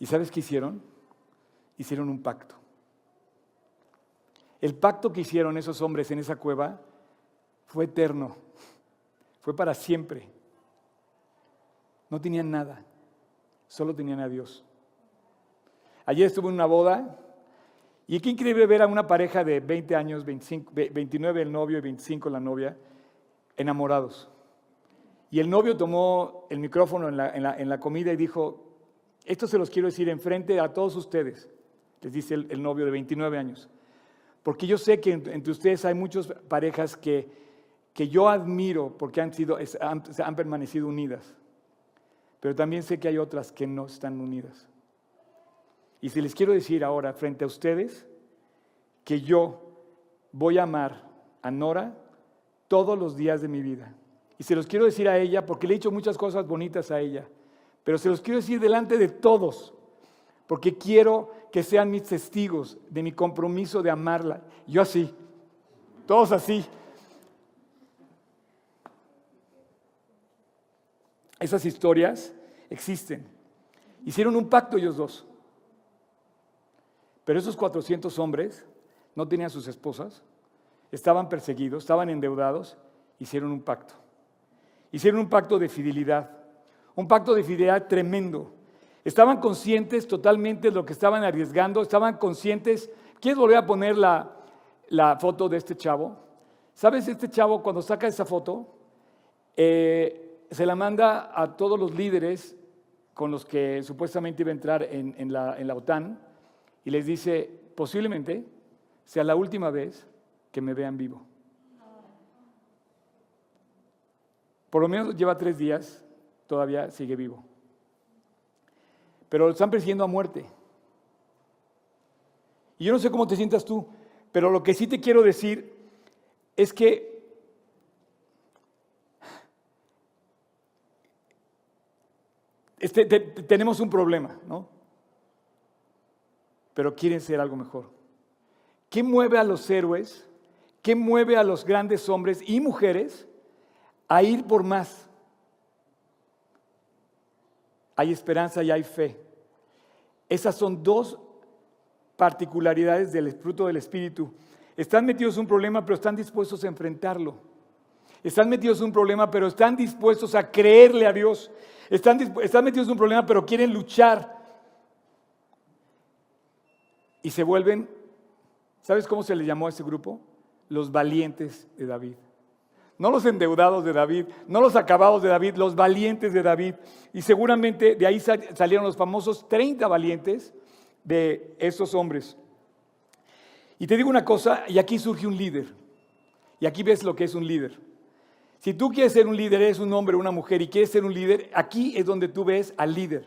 ¿Y sabes qué hicieron? Hicieron un pacto. El pacto que hicieron esos hombres en esa cueva fue eterno, fue para siempre. No tenían nada, solo tenían a Dios. Ayer estuve en una boda y qué increíble ver a una pareja de 20 años, 29 el novio y 25 la novia, enamorados. Y el novio tomó el micrófono en la, comida y dijo, esto se los quiero decir enfrente a todos ustedes, les dice el, novio de 29 años, porque yo sé que entre ustedes hay muchas parejas que, que yo admiro porque han, sido, han permanecido unidas, pero también sé que hay otras que no están unidas. Y si les quiero decir ahora frente a ustedes que yo voy a amar a Nora todos los días de mi vida. Y se los quiero decir a ella porque le he dicho muchas cosas bonitas a ella, pero se los quiero decir delante de todos, porque quiero que sean mis testigos de mi compromiso de amarla. Yo así, todos así. Esas historias existen. Hicieron un pacto ellos dos. Pero esos 400 hombres no tenían sus esposas, estaban perseguidos, estaban endeudados, hicieron un pacto. Hicieron un pacto de fidelidad, un pacto de fidelidad tremendo. Estaban conscientes totalmente de lo que estaban arriesgando, estaban conscientes. ¿Quieres volver a poner la, foto de este chavo? ¿Sabes? Este chavo cuando saca esa foto, eh, se la manda a todos los líderes con los que supuestamente iba a entrar en la OTAN y les dice, posiblemente sea la última vez que me vean vivo. Por lo menos lleva tres días, todavía sigue vivo. Pero lo están persiguiendo a muerte. Y yo no sé cómo te sientas tú, pero lo que sí te quiero decir es que este, te- te- tenemos un problema, ¿no? Pero quieren ser algo mejor. ¿Qué mueve a los héroes? ¿Qué mueve a los grandes hombres y mujeres a ir por más? Hay esperanza y hay fe. Esas son dos particularidades del fruto del Espíritu. Están metidos en un problema, pero están dispuestos a enfrentarlo. Están metidos en un problema, pero están dispuestos a creerle a Dios. Están, están metidos en un problema, pero quieren luchar. Y se vuelven, ¿sabes cómo se le llamó a ese grupo? Los valientes de David. No los endeudados de David, no los acabados de David, los valientes de David. Y seguramente de ahí sal- salieron los famosos 30 valientes de esos hombres. Y te digo una cosa, y aquí surge un líder. Y aquí ves lo que es un líder. Si tú quieres ser un líder, eres un hombre una mujer y quieres ser un líder, aquí es donde tú ves al líder.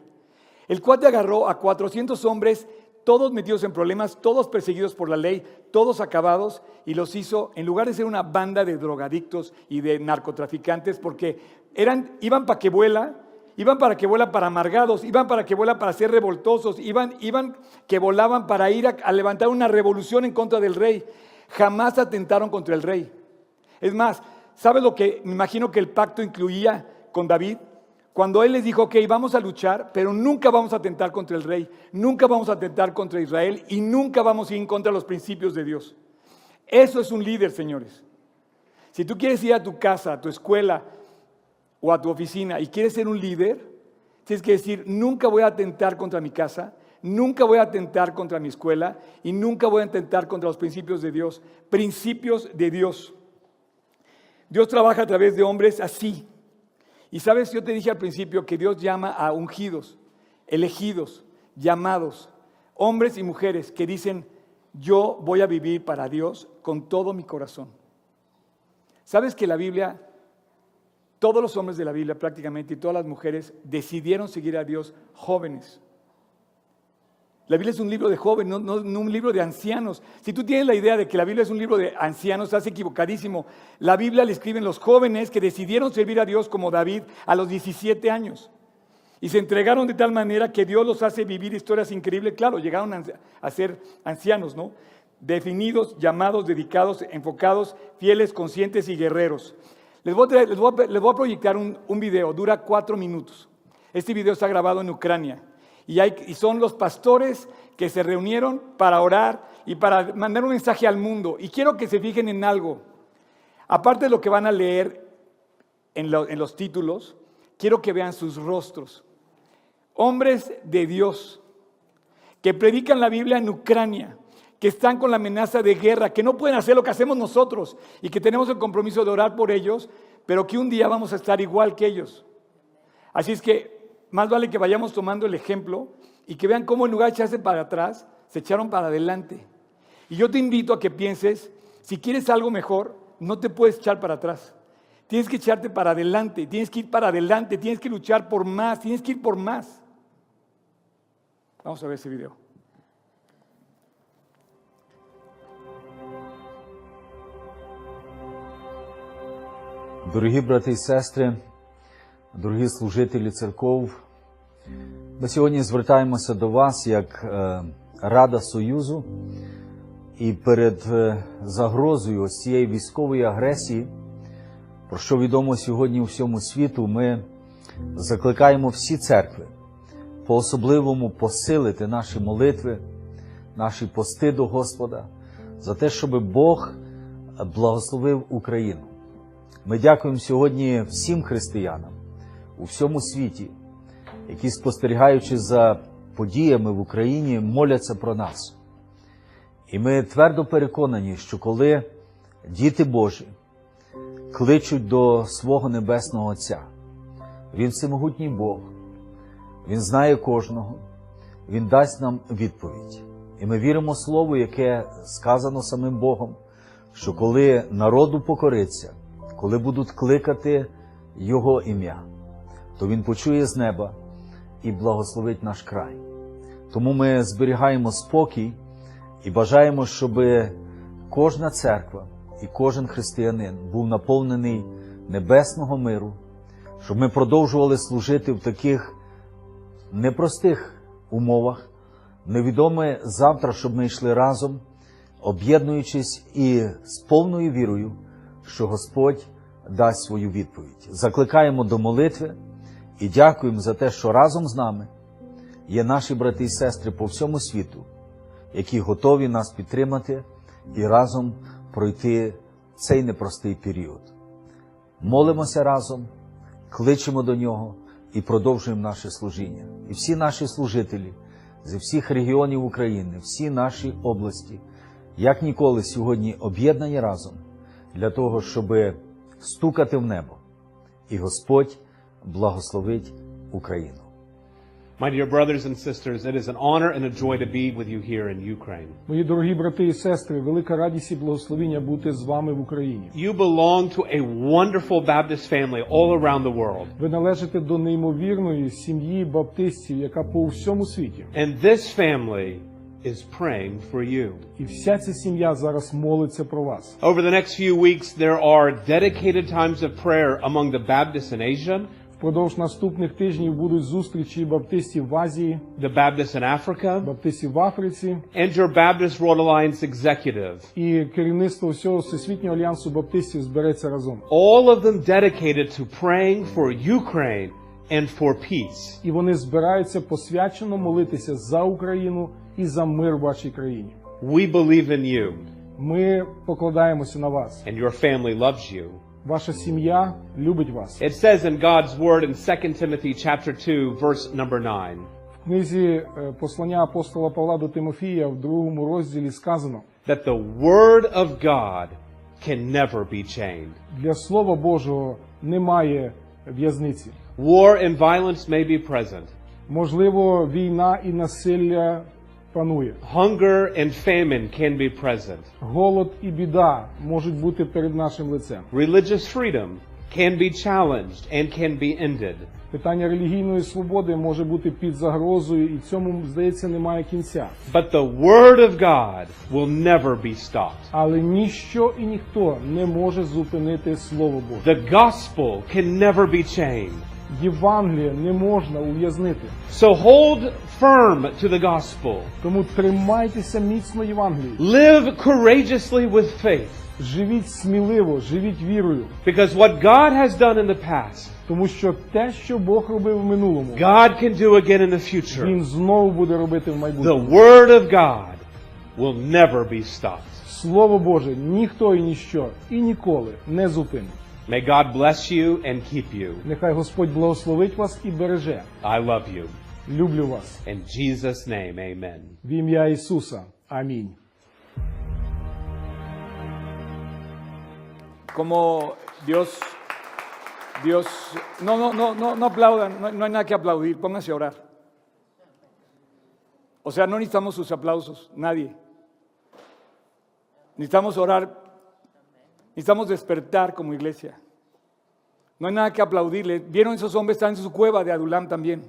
El cuate agarró a 400 hombres, todos metidos en problemas, todos perseguidos por la ley, todos acabados, y los hizo, en lugar de ser una banda de drogadictos y de narcotraficantes, porque eran, iban para que vuela, iban para que vuela para amargados, iban para que vuela para ser revoltosos, iban, iban que volaban para ir a, a levantar una revolución en contra del rey. Jamás atentaron contra el rey. Es más, ¿sabes lo que me imagino que el pacto incluía con David? Cuando él les dijo, ok, vamos a luchar, pero nunca vamos a atentar contra el rey, nunca vamos a atentar contra Israel y nunca vamos a ir contra los principios de Dios. Eso es un líder, señores. Si tú quieres ir a tu casa, a tu escuela o a tu oficina y quieres ser un líder, tienes que decir, nunca voy a atentar contra mi casa, nunca voy a atentar contra mi escuela y nunca voy a atentar contra los principios de Dios. Principios de Dios. Dios trabaja a través de hombres así. Y sabes, yo te dije al principio que Dios llama a ungidos, elegidos, llamados, hombres y mujeres que dicen, yo voy a vivir para Dios con todo mi corazón. ¿Sabes que la Biblia, todos los hombres de la Biblia prácticamente y todas las mujeres decidieron seguir a Dios jóvenes? La Biblia es un libro de jóvenes, no, un libro de ancianos. Si tú tienes la idea de que la Biblia es un libro de ancianos, estás equivocadísimo. La Biblia le escriben los jóvenes que decidieron servir a Dios como David a los 17 años. Y se entregaron de tal manera que Dios los hace vivir historias increíbles. Claro, llegaron a, ser ancianos, ¿no? Definidos, llamados, dedicados, enfocados, fieles, conscientes y guerreros. Les voy a proyectar un, un video, dura cuatro minutos. Este video está grabado en Ucrania. Y, son los pastores que se reunieron para orar y para mandar un mensaje al mundo. Y quiero que se fijen en algo. Aparte de lo que van a leer en los títulos, quiero que vean sus rostros. Hombres de Dios que predican la Biblia en Ucrania, que están con la amenaza de guerra, que no pueden hacer lo que hacemos nosotros y que tenemos el compromiso de orar por ellos, pero que un día vamos a estar igual que ellos. Así es que más vale que vayamos tomando el ejemplo y que vean cómo en lugar de echarse para atrás, se echaron para adelante. Y yo te invito a que pienses, si quieres algo mejor, no te puedes echar para atrás. Tienes que echarte para adelante, tienes que ir para adelante, tienes que luchar por más, tienes que ir por más. Vamos a ver ese video. Дорогі брати і сестри, дорогі служителі церков, ми сьогодні звертаємося до вас як е, Рада Союзу, і перед е, загрозою ось цієї військової агресії, про що відомо сьогодні у всьому світу, ми закликаємо всі церкви по-особливому посилити наші молитви, наші пости до Господа, за те, щоб Бог благословив Україну. Ми дякуємо сьогодні всім християнам у всьому світі, які, спостерігаючи за подіями в Україні, моляться про нас. І ми твердо переконані, що коли діти Божі кличуть до свого Небесного Отця, Він всемогутній Бог, Він знає кожного, Він дасть нам відповідь. І ми віримо Слову, яке сказано самим Богом, що коли народу покориться, коли будуть кликати Його ім'я, то Він почує з неба і благословить наш край. Тому ми зберігаємо спокій і бажаємо, щоб кожна церква і кожен християнин був наповнений небесного миру, щоб ми продовжували служити в таких непростих умовах, невідоме завтра, щоб ми йшли разом, об'єднуючись і з повною вірою, що Господь дасть свою відповідь. Закликаємо до молитви і дякуємо за те, що разом з нами є наші брати і сестри по всьому світу, які готові нас підтримати і разом пройти цей непростий період. Молимося разом, кличемо до нього і продовжуємо наше служіння. І всі наші служителі зі всіх регіонів України, всі наші області, як ніколи сьогодні об'єднані разом для того, щоб стукати в небо. І Господь благословить Україну. My dear brothers and sisters, it is an honor and a joy to be with you here in Ukraine. Мої дорогі брати і сестри, велика радість і благословіння бути з вами в Україні. You belong to a wonderful Baptist family all around the world. Ви належите до неймовірної сім'ї баптистів, яка по всьому світі. And this family is praying for you. І вся ця сім'я зараз молиться про вас. Over the next few weeks, there are dedicated times of prayer among the Baptists in Asia, Впродовж наступних тижнів будуть зустрічі баптистів в Азії, the Baptists in Africa, баптистів в Африці and your Baptist World Alliance executive. і керівництво всього всесвітнього альянсу баптистів збереться разом. All of them dedicated to praying for Ukraine and for peace. І вони збираються посвячено молитися за Україну і за мир в вашій країні. We believe in you, Ми покладаємося на вас. and your family loves you. Ваша сім'я любить вас. It says in God's word in 2 Timothy chapter 2 verse number 9. В книзі е, послання апостола Павла до Тимофія в другому розділі сказано: that the word of God can never be chained. для Слова Божого немає в'язниці. War and violence may be present. Можливо, війна і насилля панує. Hunger and famine can be present. Голод і біда можуть бути перед нашим лицем. Religious freedom can be challenged and can be ended. Питання релігійної свободи може бути під загрозою, і цьому, здається, немає кінця. But the word of God will never be stopped. Але ніщо і ніхто не може зупинити Слово Боже. The gospel can never be chained. Євангелія не можна ув'язнити. So hold firm to the gospel. Тому тримайтеся міцно Євангелії. Live courageously with faith. Живіть сміливо, живіть вірою, Because what God has done in the past, тому що те, що Бог робив в минулому, God can do again in the future. Він знову буде робити в The майбутньому. Word of God will never be stopped. Слово Боже, ніхто і ніщо і ніколи не зупинить. May God bless you and keep you. Нехай Господь благословить вас і береже. I love you. Люблю вас. In Jesus' name, amen. В ім'я Ісуса. Амінь. Como Dios, Dios, no, no, no, no, no aplaudan, no, no hay nada que aplaudir, pónganse a orar. O sea, no necesitamos sus aplausos, nadie. Necesitamos orar, necesitamos despertar como iglesia. No hay nada que aplaudirle. ¿Vieron esos hombres? Están en su cueva de Adulam también.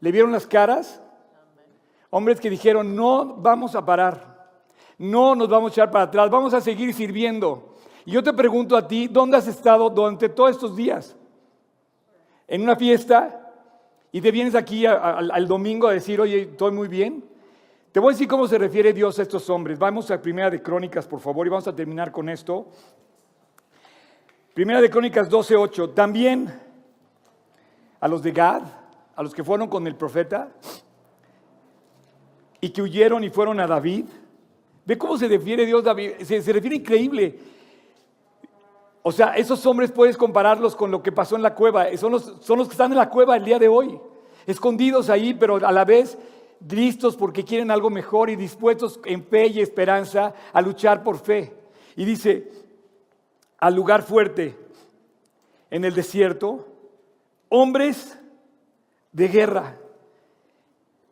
¿Le vieron las caras? Hombres que dijeron, no vamos a parar, no nos vamos a echar para atrás, vamos a seguir sirviendo. Y yo te pregunto a ti, ¿dónde has estado durante todos estos días? ¿En una fiesta? ¿Y te vienes aquí al domingo a decir, oye, estoy muy bien? Te voy a decir cómo se refiere Dios a estos hombres. Vamos a Primera de Crónicas, por favor, y vamos a terminar con esto. Primera de Crónicas 12:8. También a los de Gad, a los que fueron con el profeta y que huyeron y fueron a David. Ve cómo se refiere Dios, David, se, refiere increíble. O sea, esos hombres puedes compararlos con lo que pasó en la cueva. Son los, son los que están en la cueva el día de hoy, escondidos ahí, pero a la vez listos porque quieren algo mejor y dispuestos en fe y esperanza a luchar por fe. Y dice, al lugar fuerte en el desierto, hombres de guerra,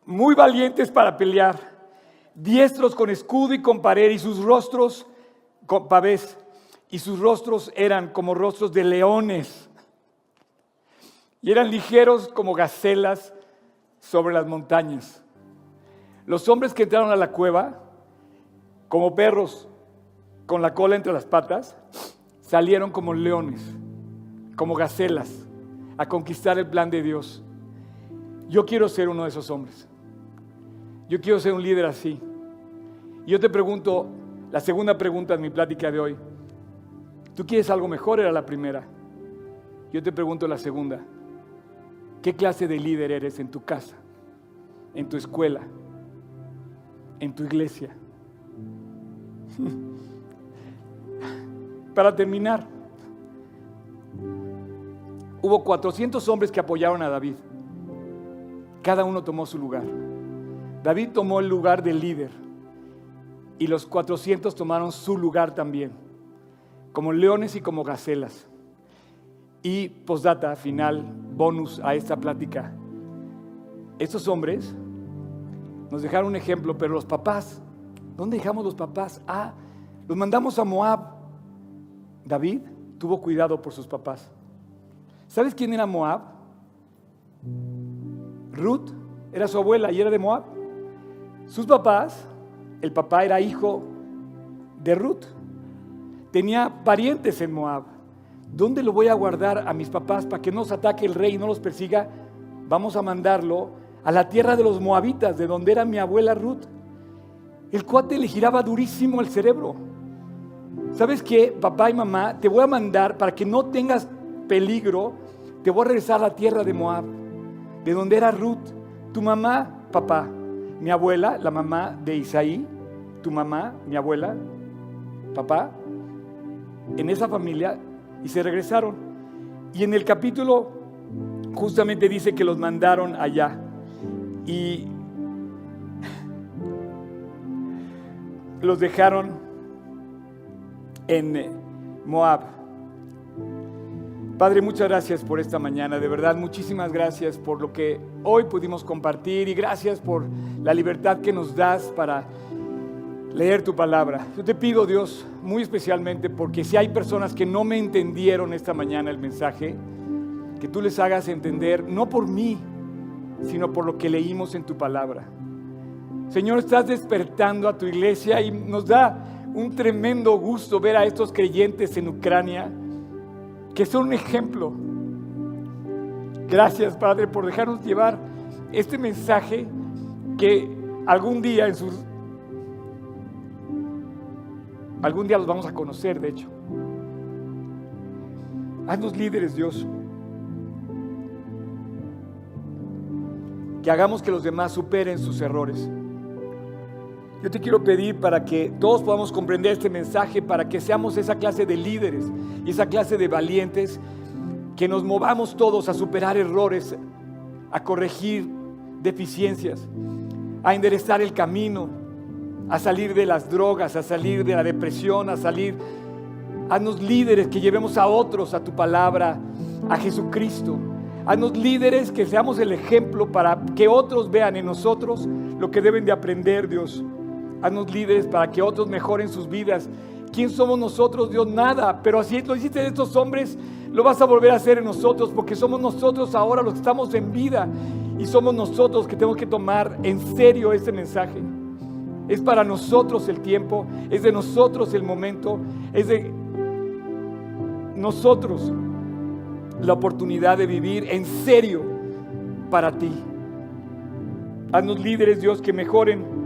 muy valientes para pelear, diestros con escudo y con pared y sus rostros con pavés y sus rostros eran como rostros de leones y eran ligeros como gacelas sobre las montañas. Los hombres que entraron a la cueva, como perros con la cola entre las patas, salieron como leones, como gacelas, a conquistar el plan de Dios. Yo quiero ser uno de esos hombres. Yo quiero ser un líder así. Y yo te pregunto, la segunda pregunta en mi plática de hoy, ¿tú quieres algo mejor? Era la primera. Yo te pregunto la segunda, ¿qué clase de líder eres en tu casa, en tu escuela, en tu iglesia? Para terminar, hubo 400 hombres que apoyaron a David. Cada uno tomó su lugar. David tomó el lugar del líder y los 400 tomaron su lugar también, como leones y como gacelas. Y postdata final, bonus a esta plática. Estos hombres nos dejaron un ejemplo, pero los papás, ¿dónde dejamos los papás? Ah, los mandamos a Moab. David tuvo cuidado por sus papás. ¿Sabes quién era Moab? Ruth era su abuela y era de Moab. Sus papás, el papá era hijo de Ruth. Tenía parientes en Moab. ¿Dónde lo voy a guardar a mis papás para que no nos ataque el rey y no los persiga? Vamos a mandarlo a la tierra de los moabitas, de donde era mi abuela Ruth. El cuate le giraba durísimo el cerebro. ¿Sabes qué, papá y mamá? Te voy a mandar para que no tengas peligro. Te voy a regresar a la tierra de Moab, de donde era Ruth. Tu mamá, papá, mi abuela, la mamá de Isaí, tu mamá, mi abuela, papá, en esa familia y se regresaron. Y en el capítulo justamente dice que los mandaron allá y los dejaron en Moab. Padre, muchas gracias por esta mañana, de verdad, muchísimas gracias por lo que hoy pudimos compartir y gracias por la libertad que nos das para leer tu palabra. Yo te pido, Dios, muy especialmente, porque si hay personas que no me entendieron esta mañana el mensaje, que tú les hagas entender, no por mí, sino por lo que leímos en tu palabra. Señor, estás despertando a tu iglesia y nos da un tremendo gusto ver a estos creyentes en Ucrania que son un ejemplo. Gracias, Padre, por dejarnos llevar este mensaje que algún día en sus... Algún día los vamos a conocer, de hecho. Haznos líderes, Dios. Que hagamos que los demás superen sus errores. Yo te quiero pedir para que todos podamos comprender este mensaje, para que seamos esa clase de líderes y esa clase de valientes, que nos movamos todos a superar errores, a corregir deficiencias, a enderezar el camino, a salir de las drogas, a salir de la depresión, a salir. Haznos líderes que llevemos a otros a tu palabra, a Jesucristo. Haznos líderes que seamos el ejemplo para que otros vean en nosotros lo que deben de aprender, Dios. Haznos líderes para que otros mejoren sus vidas. ¿Quién somos nosotros, Dios? Nada. Pero así lo hiciste de estos hombres, lo vas a volver a hacer en nosotros, porque somos nosotros ahora los que estamos en vida y somos nosotros que tenemos que tomar en serio este mensaje. Es para nosotros el tiempo, es de nosotros el momento, es de nosotros la oportunidad de vivir en serio para ti. Haznos líderes, Dios, que mejoren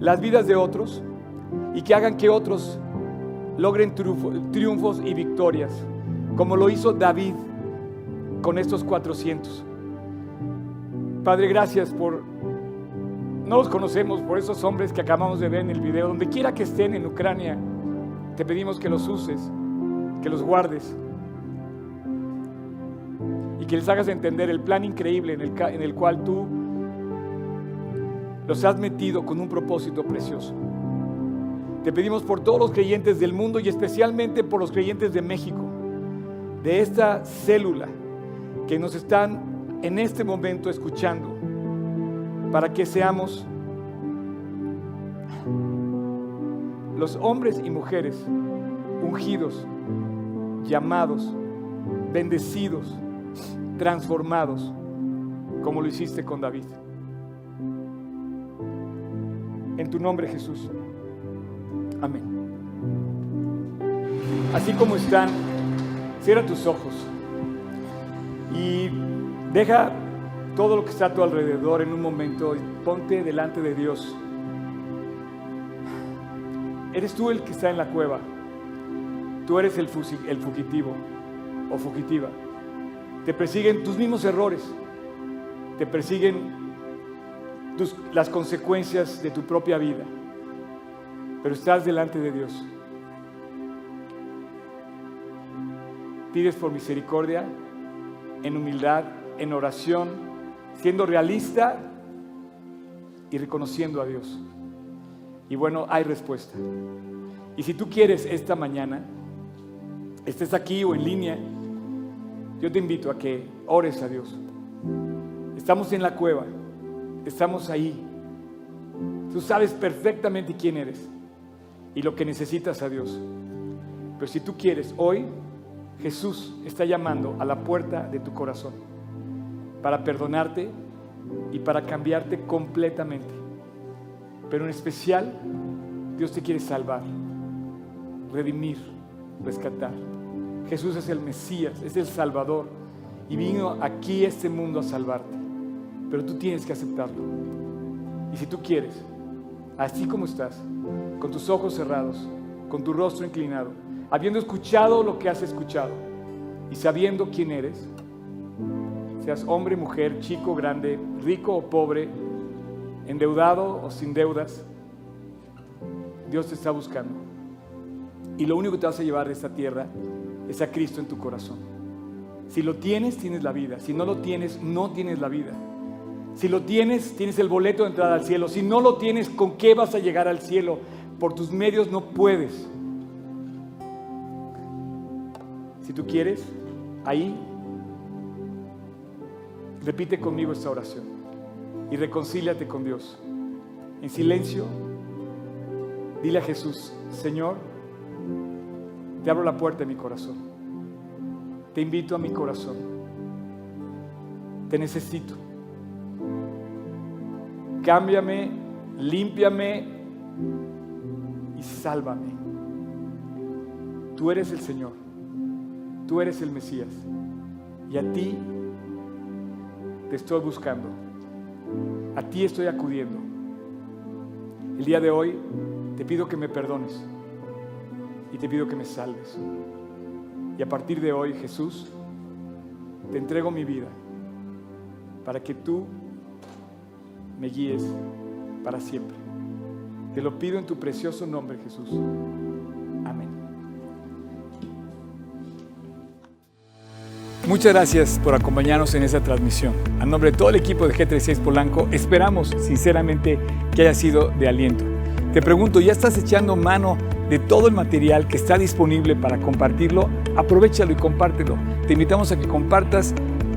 las vidas de otros y que hagan que otros logren triunfos y victorias, como lo hizo David con estos 400. Padre, gracias por no los conocemos por esos hombres que acabamos de ver en el video. Donde quiera que estén en Ucrania, te pedimos que los uses, que los guardes y que les hagas entender el plan increíble en el, en el cual tú los has metido con un propósito precioso. Te pedimos por todos los creyentes del mundo y especialmente por los creyentes de México, de esta célula que nos están en este momento escuchando, para que seamos los hombres y mujeres ungidos, llamados, bendecidos, transformados, como lo hiciste con David. En tu nombre Jesús. Amén. Así como están, cierra tus ojos y deja todo lo que está a tu alrededor en un momento y ponte delante de Dios. Eres tú el que está en la cueva. Tú eres el, fugitivo o fugitiva. Te persiguen tus mismos errores. Te persiguen las consecuencias de tu propia vida pero estás delante de Dios. Pides por misericordia, en humildad, en oración, siendo realista y reconociendo a Dios. Y bueno, hay respuesta. Y si tú quieres esta mañana, estés aquí o en línea, yo te invito a que ores a Dios. Estamos en la cueva, estamos ahí. Tú sabes perfectamente quién eres y lo que necesitas a Dios. Pero si tú quieres, hoy Jesús está llamando a la puerta de tu corazón para perdonarte y para cambiarte completamente. Pero en especial, Dios te quiere salvar, redimir, rescatar. Jesús es el Mesías, es el Salvador y vino aquí a este mundo a salvarte. Pero tú tienes que aceptarlo. Y si tú quieres, así como estás, con tus ojos cerrados, con tu rostro inclinado, habiendo escuchado lo que has escuchado y sabiendo quién eres, seas hombre, mujer, chico, grande, rico o pobre, endeudado o sin deudas, Dios te está buscando. Y lo único que te vas a llevar de esta tierra es a Cristo en tu corazón. Si lo tienes, tienes la vida. Si no lo tienes, no tienes la vida. Si lo tienes, tienes el boleto de entrada al cielo. Si no lo tienes, ¿con qué vas a llegar al cielo? por tus medios no puedes. Si tú quieres, ahí repite conmigo esta oración y reconcíliate con Dios. En silencio, dile a Jesús, Señor, te abro la puerta de mi corazón. Te invito a mi corazón. Te necesito. Cámbiame, límpiame y sálvame. Tú eres el Señor, tú eres el Mesías y a ti te estoy buscando, a ti estoy acudiendo. El día de hoy te pido que me perdones y te pido que me salves. Y a partir de hoy, Jesús, te entrego mi vida para que tú me guíes para siempre. Te lo pido en tu precioso nombre, Jesús. Amén. Muchas gracias por acompañarnos en esta transmisión. A nombre de todo el equipo de G36 Polanco, esperamos sinceramente que haya sido de aliento. Te pregunto, ¿ya estás echando mano de todo el material que está disponible para compartirlo? Aprovechalo y compártelo. Te invitamos a que compartas